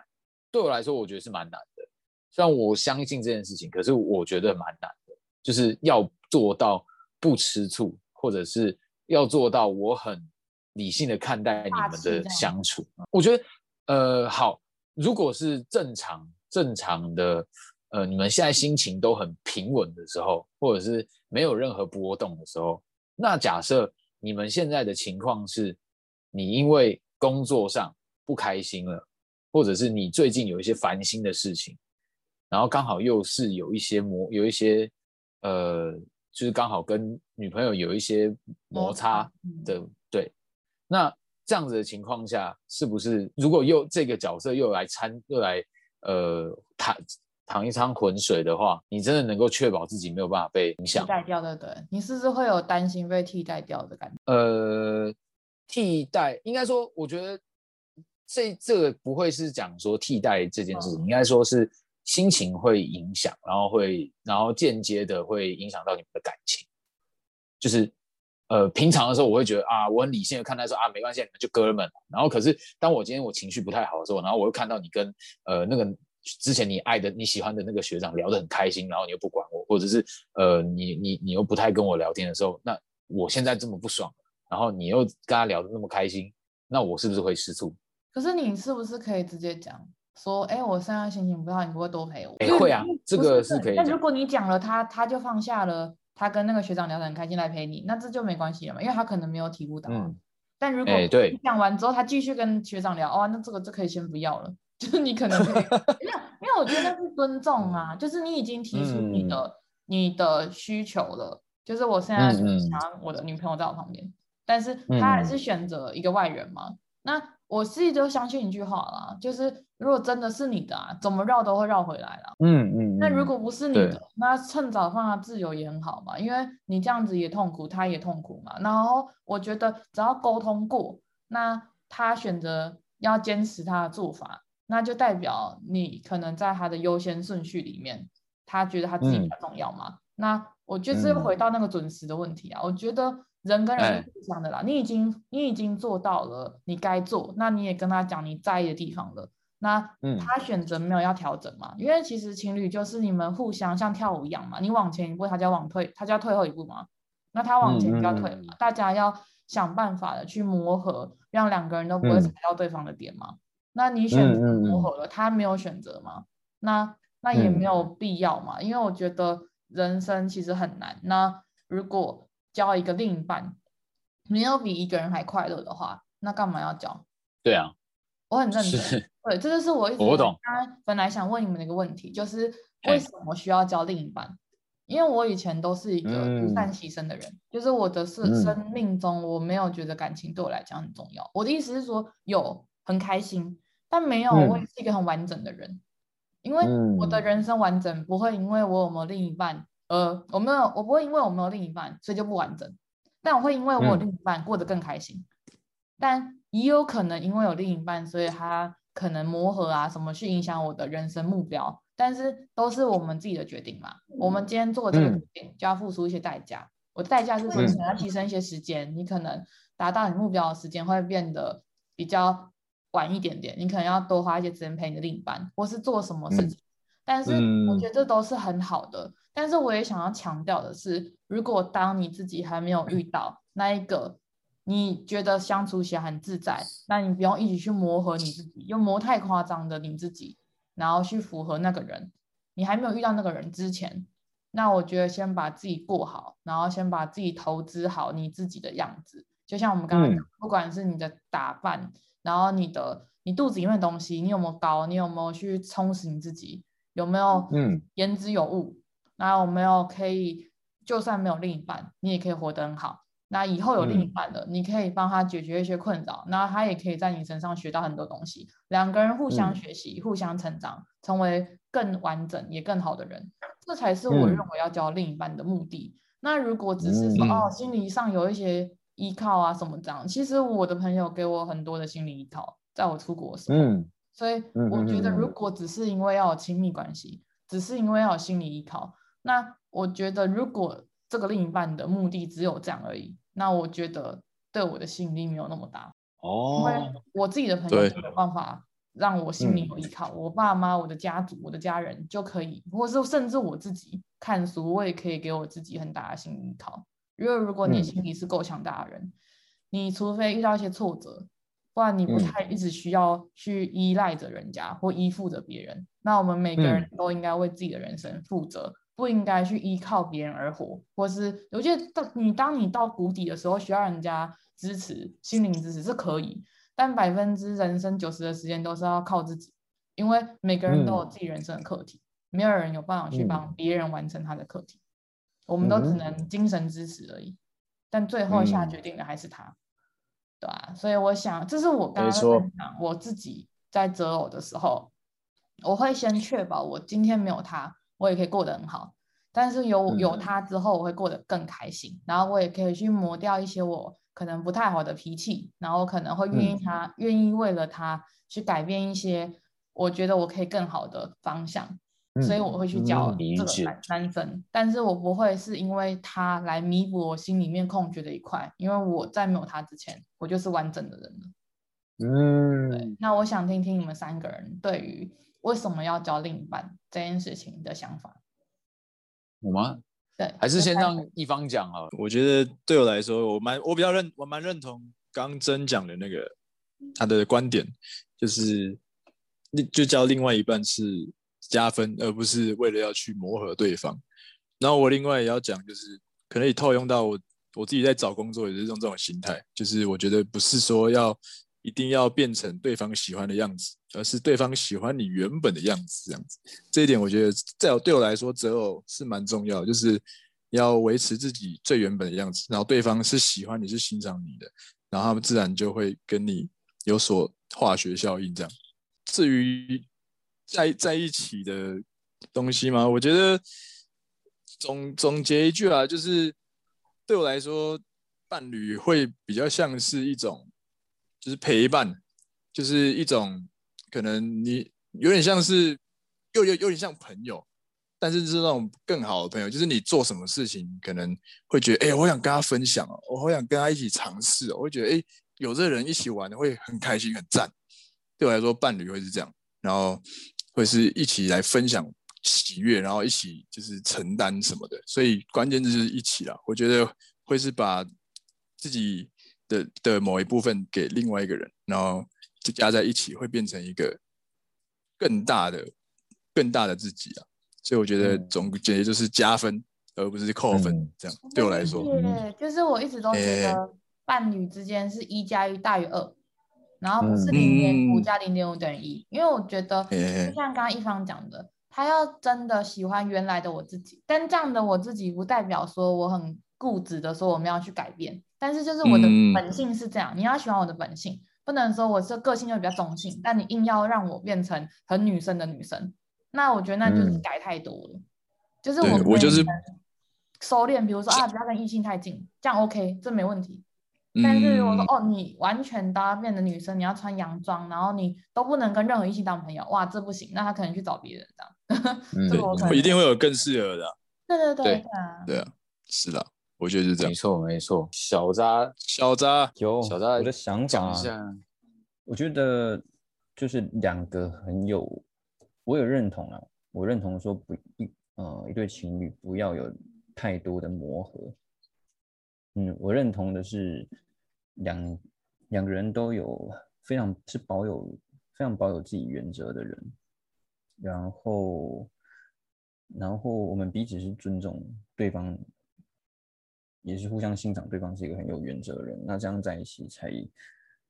Speaker 2: 对我来说，我觉得是蛮难的。虽然我相信这件事情，可是我觉得蛮难的，就是要做到不吃醋，或者是要做到我很理性的看待你们的相处。我觉得，呃，好，如果是正常正常的，呃，你们现在心情都很平稳的时候，或者是没有任何波动的时候。那假设你们现在的情况是，你因为工作上不开心了，或者是你最近有一些烦心的事情，然后刚好又是有一些摩有一些呃，就是刚好跟女朋友有一些摩擦的，嗯、对，那这样子的情况下，是不是如果又这个角色又来参又来呃淌淌一滩浑水的话，你真的能够确保自己没有办法被影响？
Speaker 1: 替代掉的，对，你是不是会有担心被替代掉的感觉？
Speaker 2: 呃，替代应该说，我觉得这这个不会是讲说替代这件事情，嗯、应该说是。心情会影响，然后会，然后间接的会影响到你们的感情。就是，呃，平常的时候我会觉得啊，我很理性的看待说啊，没关系，你们就哥们。然后可是当我今天我情绪不太好的时候，然后我又看到你跟呃那个之前你爱的你喜欢的那个学长聊得很开心，然后你又不管我，或者是呃你你你又不太跟我聊天的时候，那我现在这么不爽，然后你又跟他聊得那么开心，那我是不是会吃醋？
Speaker 1: 可是你是不是可以直接讲？说，哎，我现在心情不好，你不会多陪我？
Speaker 2: 哎，会啊，这个是可以。
Speaker 1: 那如果你讲了他，他就放下了，他跟那个学长聊得很开心来陪你，那这就没关系了嘛，因为他可能没有体悟到。嗯。但如果你讲完之后，他继续跟学长聊，哦，那这个就可以先不要了，就是你可能可以，没有，因为我觉得那是尊重啊，就是你已经提出你的、嗯、你的需求了，就是我现在想我的女朋友在我旁边，嗯、但是他还是选择一个外人嘛，那。我自己就相信一句话啦，就是如果真的是你的啊，怎么绕都会绕回来啦。
Speaker 2: 嗯嗯。
Speaker 1: 那如果不是你的，那趁早放他自由也很好嘛，因为你这样子也痛苦，他也痛苦嘛。然后我觉得只要沟通过，那他选择要坚持他的做法，那就代表你可能在他的优先顺序里面，他觉得他自己比较重要嘛。嗯、那我就是又回到那个准时的问题啊，嗯、我觉得。人跟人是这样的啦，哎、你已经你已经做到了你该做，那你也跟他讲你在意的地方了，那他选择没有要调整嘛？嗯、因为其实情侣就是你们互相像跳舞一样嘛，你往前一步，他就要往退，他就要退后一步嘛，那他往前就要退嘛，嗯嗯、大家要想办法的去磨合，让两个人都不会踩到对方的点嘛。嗯、那你选择磨合了，他没有选择吗？那那也没有必要嘛，嗯、因为我觉得人生其实很难。那如果交一个另一半，没有比一个人还快乐的话，那干嘛要交？
Speaker 2: 对啊，
Speaker 1: 我很认真。对，这就是我一直我懂。本来想问你们的一个问题，就是为什么需要交另一半？因为我以前都是一个独善其身的人，嗯、就是我的是生命中我没有觉得感情对我来讲很重要。嗯、我的意思是说，有很开心，但没有我也是一个很完整的人，嗯、因为我的人生完整不会因为我有没有另一半。呃，我没有，我不会因为我没有另一半，所以就不完整。但我会因为我有另一半过得更开心。嗯、但也有可能因为有另一半，所以他可能磨合啊什么去影响我的人生目标。但是都是我们自己的决定嘛。嗯、我们今天做这个决定，就要付出一些代价。嗯、我代价是什么？可能要提升一些时间，你可能达到你目标的时间会变得比较晚一点点。你可能要多花一些时间陪你的另一半，或是做什么事情。嗯、但是我觉得这都是很好的。但是我也想要强调的是，如果当你自己还没有遇到那一个你觉得相处起来很自在，那你不用一起去磨合你自己，又磨太夸张的你自己，然后去符合那个人。你还没有遇到那个人之前，那我觉得先把自己过好，然后先把自己投资好你自己的样子。就像我们刚刚讲，不管是你的打扮，然后你的你肚子里面的东西，你有没有高，你有没有去充实你自己，有没有嗯言之有物。那有没有可以，就算没有另一半，你也可以活得很好。那以后有另一半了，嗯、你可以帮他解决一些困扰，那他也可以在你身上学到很多东西。两个人互相学习，嗯、互相成长，成为更完整也更好的人，这才是我认为要交另一半的目的。嗯、那如果只是说、嗯、哦，心理上有一些依靠啊什么这样，其实我的朋友给我很多的心理依靠，在我出国的时候。嗯、所以我觉得，如果只是因为要有亲密关系，只是因为要有心理依靠。那我觉得，如果这个另一半的目的只有这样而已，那我觉得对我的吸引力没有那么大。哦，因为我自己的朋友没有办法让我心里有依靠，对我爸妈、我的家族、我的家人就可以，或是甚至我自己看书，我也可以给我自己很大的心理依靠。因为如果你心里是够强大的人，嗯、你除非遇到一些挫折，不然你不太一直需要去依赖着人家或依附着别人。那我们每个人都应该为自己的人生负责。不应该去依靠别人而活，或是我觉得当你当你到谷底的时候，需要人家支持，心灵支持是可以，但百分之人生九十的时间都是要靠自己，因为每个人都有自己人生的课题，嗯、没有人有办法去帮别人完成他的课题，嗯、我们都只能精神支持而已，但最后下决定的还是他，嗯、对吧、啊？所以我想，这是我刚刚分享我自己在择偶的时候。我会先确保我今天没有他，我也可以过得很好。但是有有他之后，我会过得更开心。嗯、然后我也可以去磨掉一些我可能不太好的脾气，然后可能会愿意他，嗯、愿意为了他去改变一些我觉得我可以更好的方向。嗯、所以我会去教这个男男生，嗯、但是我不会是因为他来弥补我心里面空缺的一块，因为我在没有他之前，我就是完整的人了。嗯，对。那我想听听你们三个人对于。为什么要教另一半这件事情的想法？
Speaker 2: 我吗？
Speaker 1: 对，
Speaker 2: 还是先让一方讲啊。
Speaker 4: 我觉得对我来说，我蛮我比较认我蛮认同刚真讲的那个他的观点，就是就交另外一半是加分，而不是为了要去磨合对方。然后我另外也要讲，就是可能也套用到我我自己在找工作也是用这种心态，就是我觉得不是说要。一定要变成对方喜欢的样子，而是对方喜欢你原本的样子，这样子。这一点我觉得在我对我来说择偶是蛮重要，就是要维持自己最原本的样子，然后对方是喜欢你是欣赏你的，然后他们自然就会跟你有所化学效应。这样。至于在在一起的东西吗，我觉得总总结一句啊，就是对我来说，伴侣会比较像是一种。就是陪伴，就是一种可能你有点像是，又有有点像朋友，但是是那种更好的朋友。就是你做什么事情，可能会觉得，哎、我想跟他分享哦，我好想跟他一起尝试哦，我会觉得，哎、有这人一起玩会很开心，很赞。对我来说，伴侣会是这样，然后会是一起来分享喜悦，然后一起就是承担什么的。所以关键就是一起啦。我觉得会是把自己。的的某一部分给另外一个人，然后就加在一起，会变成一个更大的、更大的自己啊！所以我觉得总结就是加分，嗯、而不是扣分。这样、嗯、对我来说，
Speaker 1: 对，嗯、就是我一直都觉得伴侣之间是一加一大于二，然后不是零点五加零点五等于一。因为我觉得，就像刚刚一方讲的，他要真的喜欢原来的我自己，但这样的我自己不代表说我很固执的说我们要去改变。但是就是我的本性是这样，嗯、你要喜欢我的本性，不能说我这个性就比较中性，但你硬要让我变成很女生的女生，那我觉得那就是改太多了。嗯、就是我我就是收敛，比如说啊，不要跟异性太近，这样 OK，这没问题。但是我说哦，你完全都要变成女生，你要穿洋装，然后你都不能跟任何异性当朋友，哇，这不行，那他可能去找别人这样。*laughs* 这
Speaker 4: 我一定会有更适合的、啊。
Speaker 1: 对对对
Speaker 2: 对
Speaker 1: 啊，
Speaker 4: 对啊，是的。我觉得是这样，
Speaker 2: 没错没错。小渣
Speaker 4: 小渣
Speaker 3: 有
Speaker 2: 小渣，
Speaker 3: 我的想法，我觉得就是两个很有，我有认同啊，我认同说不一呃一对情侣不要有太多的磨合。嗯，我认同的是两两个人都有非常是保有非常保有自己原则的人，然后然后我们彼此是尊重对方。也是互相欣赏对方是一个很有原则的人，那这样在一起才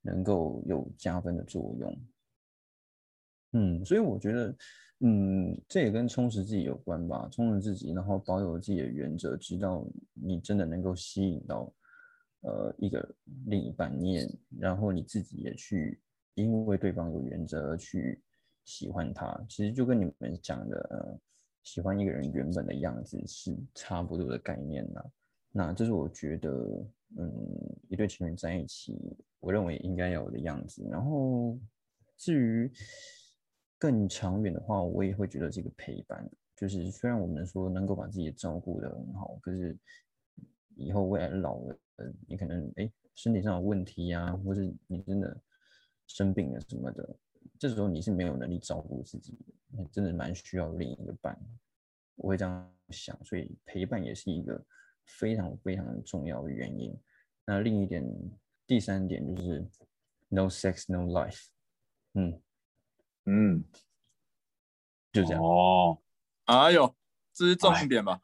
Speaker 3: 能够有加分的作用。嗯，所以我觉得，嗯，这也跟充实自己有关吧，充实自己，然后保有自己的原则，直到你真的能够吸引到呃一个另一半，你也然后你自己也去因为对方有原则而去喜欢他，其实就跟你们讲的，喜欢一个人原本的样子是差不多的概念呐。那这是我觉得，嗯，一对情侣在一起，我认为应该有的样子。然后，至于更长远的话，我也会觉得这个陪伴，就是虽然我们说能够把自己照顾得很好，可是以后未来老了，你可能哎身体上有问题呀、或是你真的生病了什么的，这时候你是没有能力照顾自己的，真的蛮需要另一个伴。我会这样想，所以陪伴也是一个。非常非常重要的原因。那另一点，第三点就是 no sex no life。嗯嗯，就这样。
Speaker 4: 哦，哎呦，这是重点吧？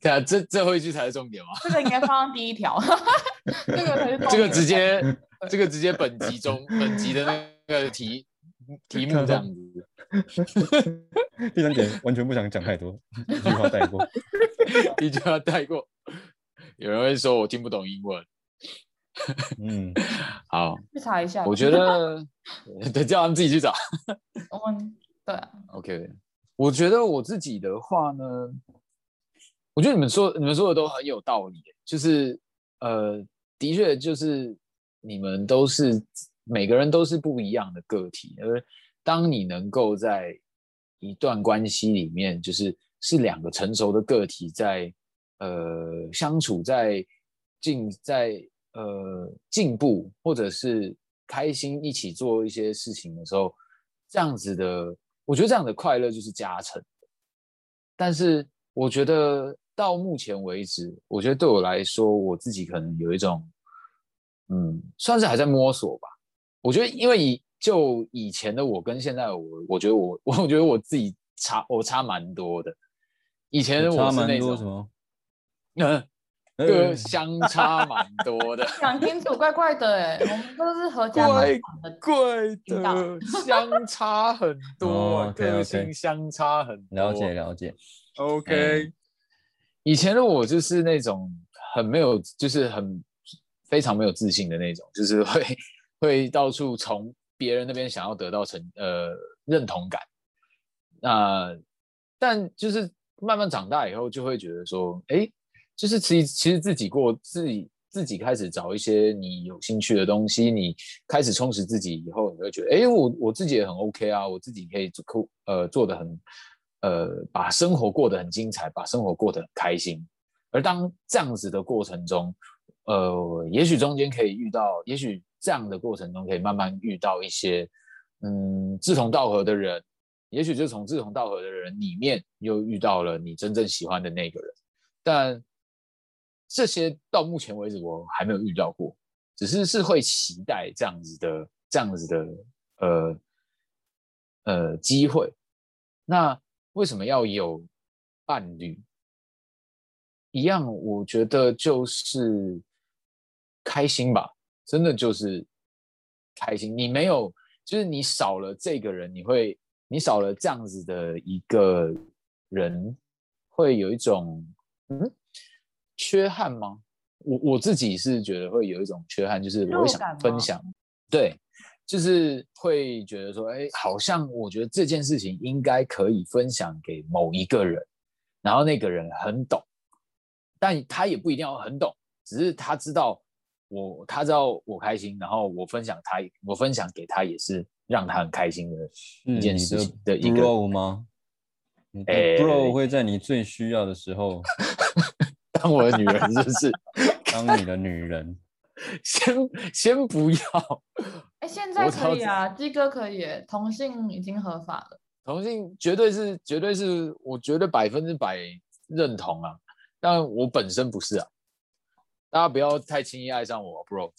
Speaker 2: 对啊，这最后一句才是重点嘛。
Speaker 1: 这个应该放在第一条，*laughs* 这个才是
Speaker 2: 这个直接这个直接本集中本集的那个题题目这样子。*laughs*
Speaker 3: 第三点完全不想讲太多，一句话带过，*laughs*
Speaker 2: 一句话带过。有人会说我听不懂英文。嗯，*laughs* 好，
Speaker 1: 去查一下。
Speaker 2: 我觉得，对，叫他们自己去找。*laughs*
Speaker 1: 我们对啊。
Speaker 2: OK，我觉得我自己的话呢，我觉得你们说你们说的都很有道理。就是呃，的确就是你们都是每个人都是不一样的个体，而当你能够在一段关系里面，就是是两个成熟的个体在呃相处在进在。呃，进步或者是开心一起做一些事情的时候，这样子的，我觉得这样的快乐就是加成。但是我觉得到目前为止，我觉得对我来说，我自己可能有一种，嗯，算是还在摸索吧。我觉得，因为以就以前的我跟现在我，我觉得我，*laughs* 我觉得我自己差，我差蛮多的。以前我是那种什么？*laughs* 个相差蛮多的，*laughs*
Speaker 1: 讲清楚，怪怪的哎，我们都是合家
Speaker 2: 怪怪的，相差很 *laughs* 多，个性相差很多，
Speaker 3: 了解了解
Speaker 4: ，OK。
Speaker 2: 以前的我就是那种很没有，就是很非常没有自信的那种，就是会会到处从别人那边想要得到成呃认同感。那但就是慢慢长大以后，就会觉得说，哎。就是其其实自己过自己自己开始找一些你有兴趣的东西，你开始充实自己以后，你会觉得，哎，我我自己也很 OK 啊，我自己可以做呃做得很呃把生活过得很精彩，把生活过得很开心。而当这样子的过程中，呃，也许中间可以遇到，也许这样的过程中可以慢慢遇到一些嗯志同道合的人，也许就从志同道合的人里面又遇到了你真正喜欢的那个人，但。这些到目前为止我还没有遇到过，只是是会期待这样子的这样子的呃呃机会。那为什么要有伴侣？一样，我觉得就是开心吧，真的就是开心。你没有，就是你少了这个人，你会你少了这样子的一个人，会有一种嗯。缺憾吗？我我自己是觉得会有一种缺憾，就是我会想分享，对，就是会觉得说，哎，好像我觉得这件事情应该可以分享给某一个人，然后那个人很懂，但他也不一定要很懂，只是他知道我，他知道我开心，然后我分享他，我分享给他也是让他很开心的一件事情的一个。
Speaker 3: bro 吗？哎，bro 会在你最需要的时候。
Speaker 2: 当我的女人是不是？*laughs*
Speaker 3: 当你的女人，
Speaker 2: 先先不要。
Speaker 1: 哎、欸，现在可以啊，鸡哥可以，同性已经合法了。
Speaker 2: 同性绝对是，绝对是，我绝对百分之百认同啊。但我本身不是啊，大家不要太轻易爱上我，bro，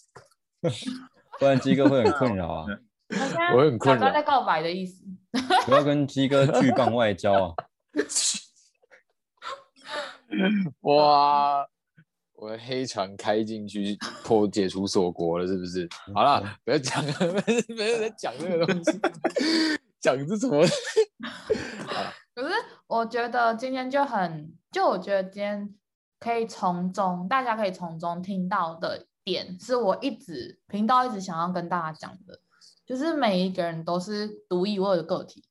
Speaker 2: *laughs*
Speaker 3: 不然鸡哥会很困扰啊。
Speaker 2: 我会很困扰。
Speaker 1: 在告白的意思，*laughs*
Speaker 3: 不要跟鸡哥巨棒外交啊。*laughs*
Speaker 2: 哇！我的黑船开进去破解除锁国了，是不是？好了，不要讲了，没人没人在讲这个东西，*laughs* 讲这什么？*laughs*
Speaker 1: 可是我觉得今天就很，就我觉得今天可以从中，大家可以从中听到的点，是我一直频道一直想要跟大家讲的，就是每一个人都是独一无二的个体。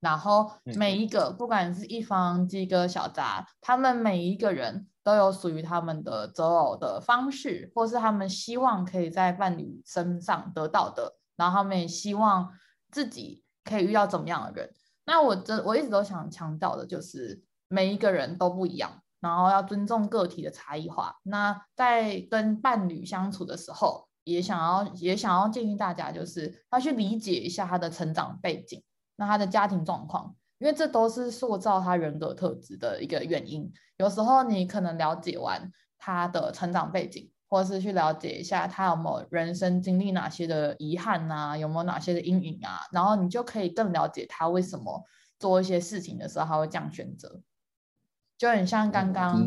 Speaker 1: 然后每一个，不管是一方、鸡哥、小杂，他们每一个人都有属于他们的择偶的方式，或是他们希望可以在伴侣身上得到的。然后他们也希望自己可以遇到怎么样的人。那我这我一直都想强调的就是，每一个人都不一样，然后要尊重个体的差异化。那在跟伴侣相处的时候，也想要也想要建议大家，就是要去理解一下他的成长背景。那他的家庭状况，因为这都是塑造他人格特质的一个原因。有时候你可能了解完他的成长背景，或是去了解一下他有没有人生经历哪些的遗憾啊，有没有哪些的阴影啊，然后你就可以更了解他为什么做一些事情的时候他会这样选择。就很像刚刚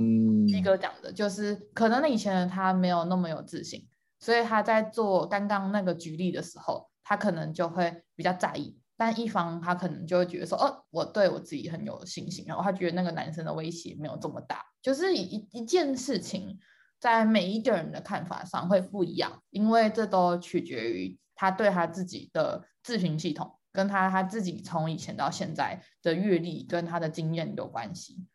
Speaker 1: 鸡哥讲的，就是可能以前的他没有那么有自信，所以他在做刚刚那个举例的时候，他可能就会比较在意。但一方他可能就会觉得说，哦，我对我自己很有信心，然后他觉得那个男生的威胁没有这么大。就是一一件事情，在每一个人的看法上会不一样，因为这都取决于他对他自己的自评系统，跟他他自己从以前到现在的阅历跟他的经验有关系。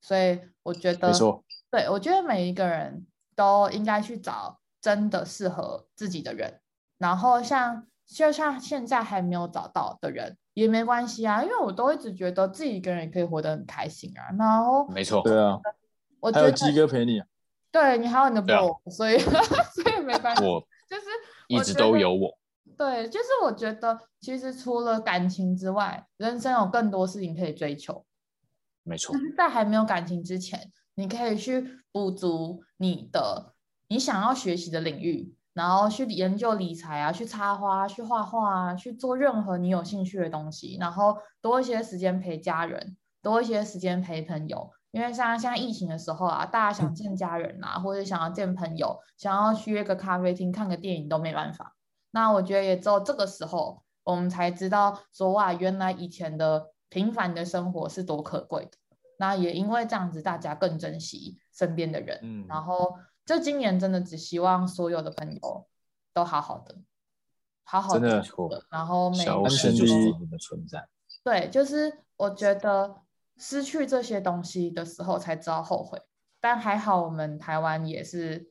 Speaker 1: 所以我觉得，没错，对，我觉得每一个人都应该去找真的适合自己的人，然后像。就像现在还没有找到的人也没关系啊，因为我都一直觉得自己一个人也可以活得很开心啊。然后
Speaker 2: 没错，
Speaker 4: 对啊，我觉得还有鸡哥陪你，
Speaker 1: 对你还有你的 bro，、啊、所以所以没关系，
Speaker 2: 我
Speaker 1: 就是
Speaker 2: 一直都有我。
Speaker 1: 对，就是我觉得其实除了感情之外，人生有更多事情可以追求。
Speaker 2: 没错，
Speaker 1: 就是在还没有感情之前，你可以去补足你的你想要学习的领域。然后去研究理财啊，去插花，去画画啊，去做任何你有兴趣的东西。然后多一些时间陪家人，多一些时间陪朋友。因为像现在疫情的时候啊，大家想见家人啊，或者想要见朋友，想要去约个咖啡厅看个电影都没办法。那我觉得也只有这个时候，我们才知道说哇，原来以前的平凡的生活是多可贵的。那也因为这样子，大家更珍惜身边的人。嗯，然后。就今年真的只希望所有的朋友都好好的，好好的，然后每
Speaker 2: 安全就是我们的存在。
Speaker 1: 对，就是我觉得失去这些东西的时候才知道后悔，但还好我们台湾也是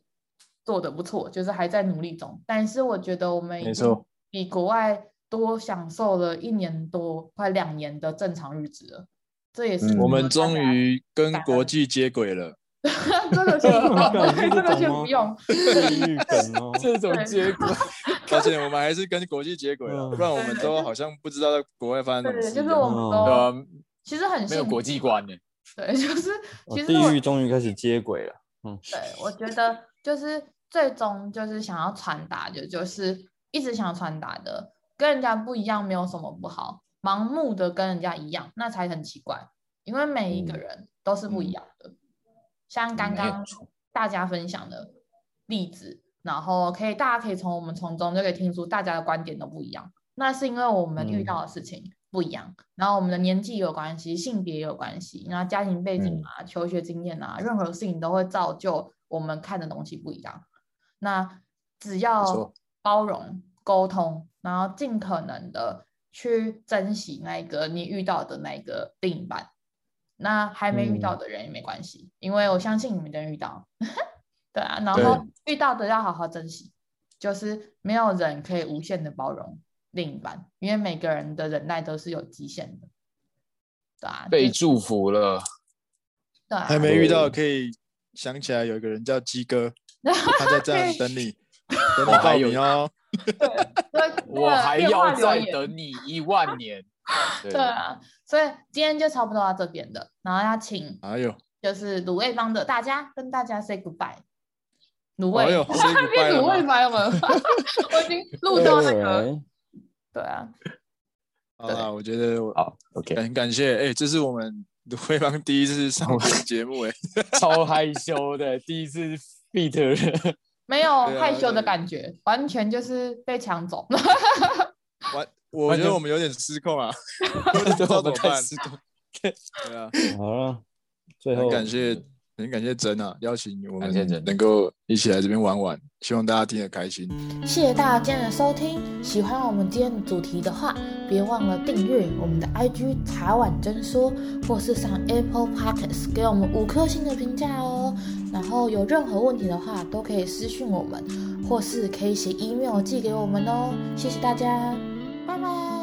Speaker 1: 做的不错，就是还在努力中。但是我觉得我们已经比国外多享受了一年多快两年的正常日子了，这也是、
Speaker 4: 嗯、我们终于跟国际接轨了。
Speaker 1: 这个先不用，这个先不用。
Speaker 2: 这种结果，*laughs*
Speaker 4: 抱歉，我们还是跟国际接轨了，不然我们都好像不知道在国外发生什么事。
Speaker 1: 对，就是我们都其实很
Speaker 2: 没有国际观呢。
Speaker 1: 对，*laughs* 就是其实
Speaker 3: 地域终于开始接轨了。嗯，
Speaker 1: 对，我觉得就是最终就是想要传达的，就是一直想传达的，跟人家不一样没有什么不好，盲目的跟人家一样那才很奇怪，因为每一个人都是不一样的。像刚刚大家分享的例子，然后可以大家可以从我们从中就可以听出大家的观点都不一样。那是因为我们遇到的事情不一样，嗯、然后我们的年纪有关系，性别有关系，然后家庭背景啊、嗯、求学经验啊，任何事情都会造就我们看的东西不一样。那只要包容、沟通，然后尽可能的去珍惜那个你遇到的那个另一半。那还没遇到的人也没关系，嗯、因为我相信你们都遇到，*laughs* 对啊，然后遇到的要好好珍惜，就是没有人可以无限的包容另一半，因为每个人的忍耐都是有极限的，对啊，
Speaker 2: 被祝福了，
Speaker 1: 对、啊，
Speaker 4: 还没遇到可以想起来有一个人叫鸡哥，*laughs* 他在这样等你，*laughs* 等你报名哦，
Speaker 2: 我还要再等你一万年。*laughs*
Speaker 1: 对，啊，所以今天就差不多到这边的，然后要请，
Speaker 4: 哎呦，
Speaker 1: 就是卤味帮的大家跟大家 say goodbye，卤味，变 *laughs* 卤味帮了，*laughs* 我已经录到那个，对啊，
Speaker 4: 啊，我觉得
Speaker 2: 好，OK，
Speaker 4: 很感谢，哎，这是我们卤味帮第一次上节目，哎，
Speaker 2: 超害羞的，第一次 beat，
Speaker 1: 没有害羞的感觉，完全就是被抢走，
Speaker 4: 完。我觉得我们有点失控啊，*laughs* 不知道怎么办。*laughs* 对啊，
Speaker 3: 好了，最后
Speaker 4: 很感谢，很感谢珍啊，邀请我们能够一起来这边玩玩，希望大家听得开心。
Speaker 1: 谢谢大家今天的收听，喜欢我们今天的主题的话，别忘了订阅我们的 IG 茶碗真说，或是上 Apple Podcast 给我们五颗星的评价哦。然后有任何问题的话，都可以私讯我们，或是可以写 email 寄给我们哦。谢谢大家。拜拜。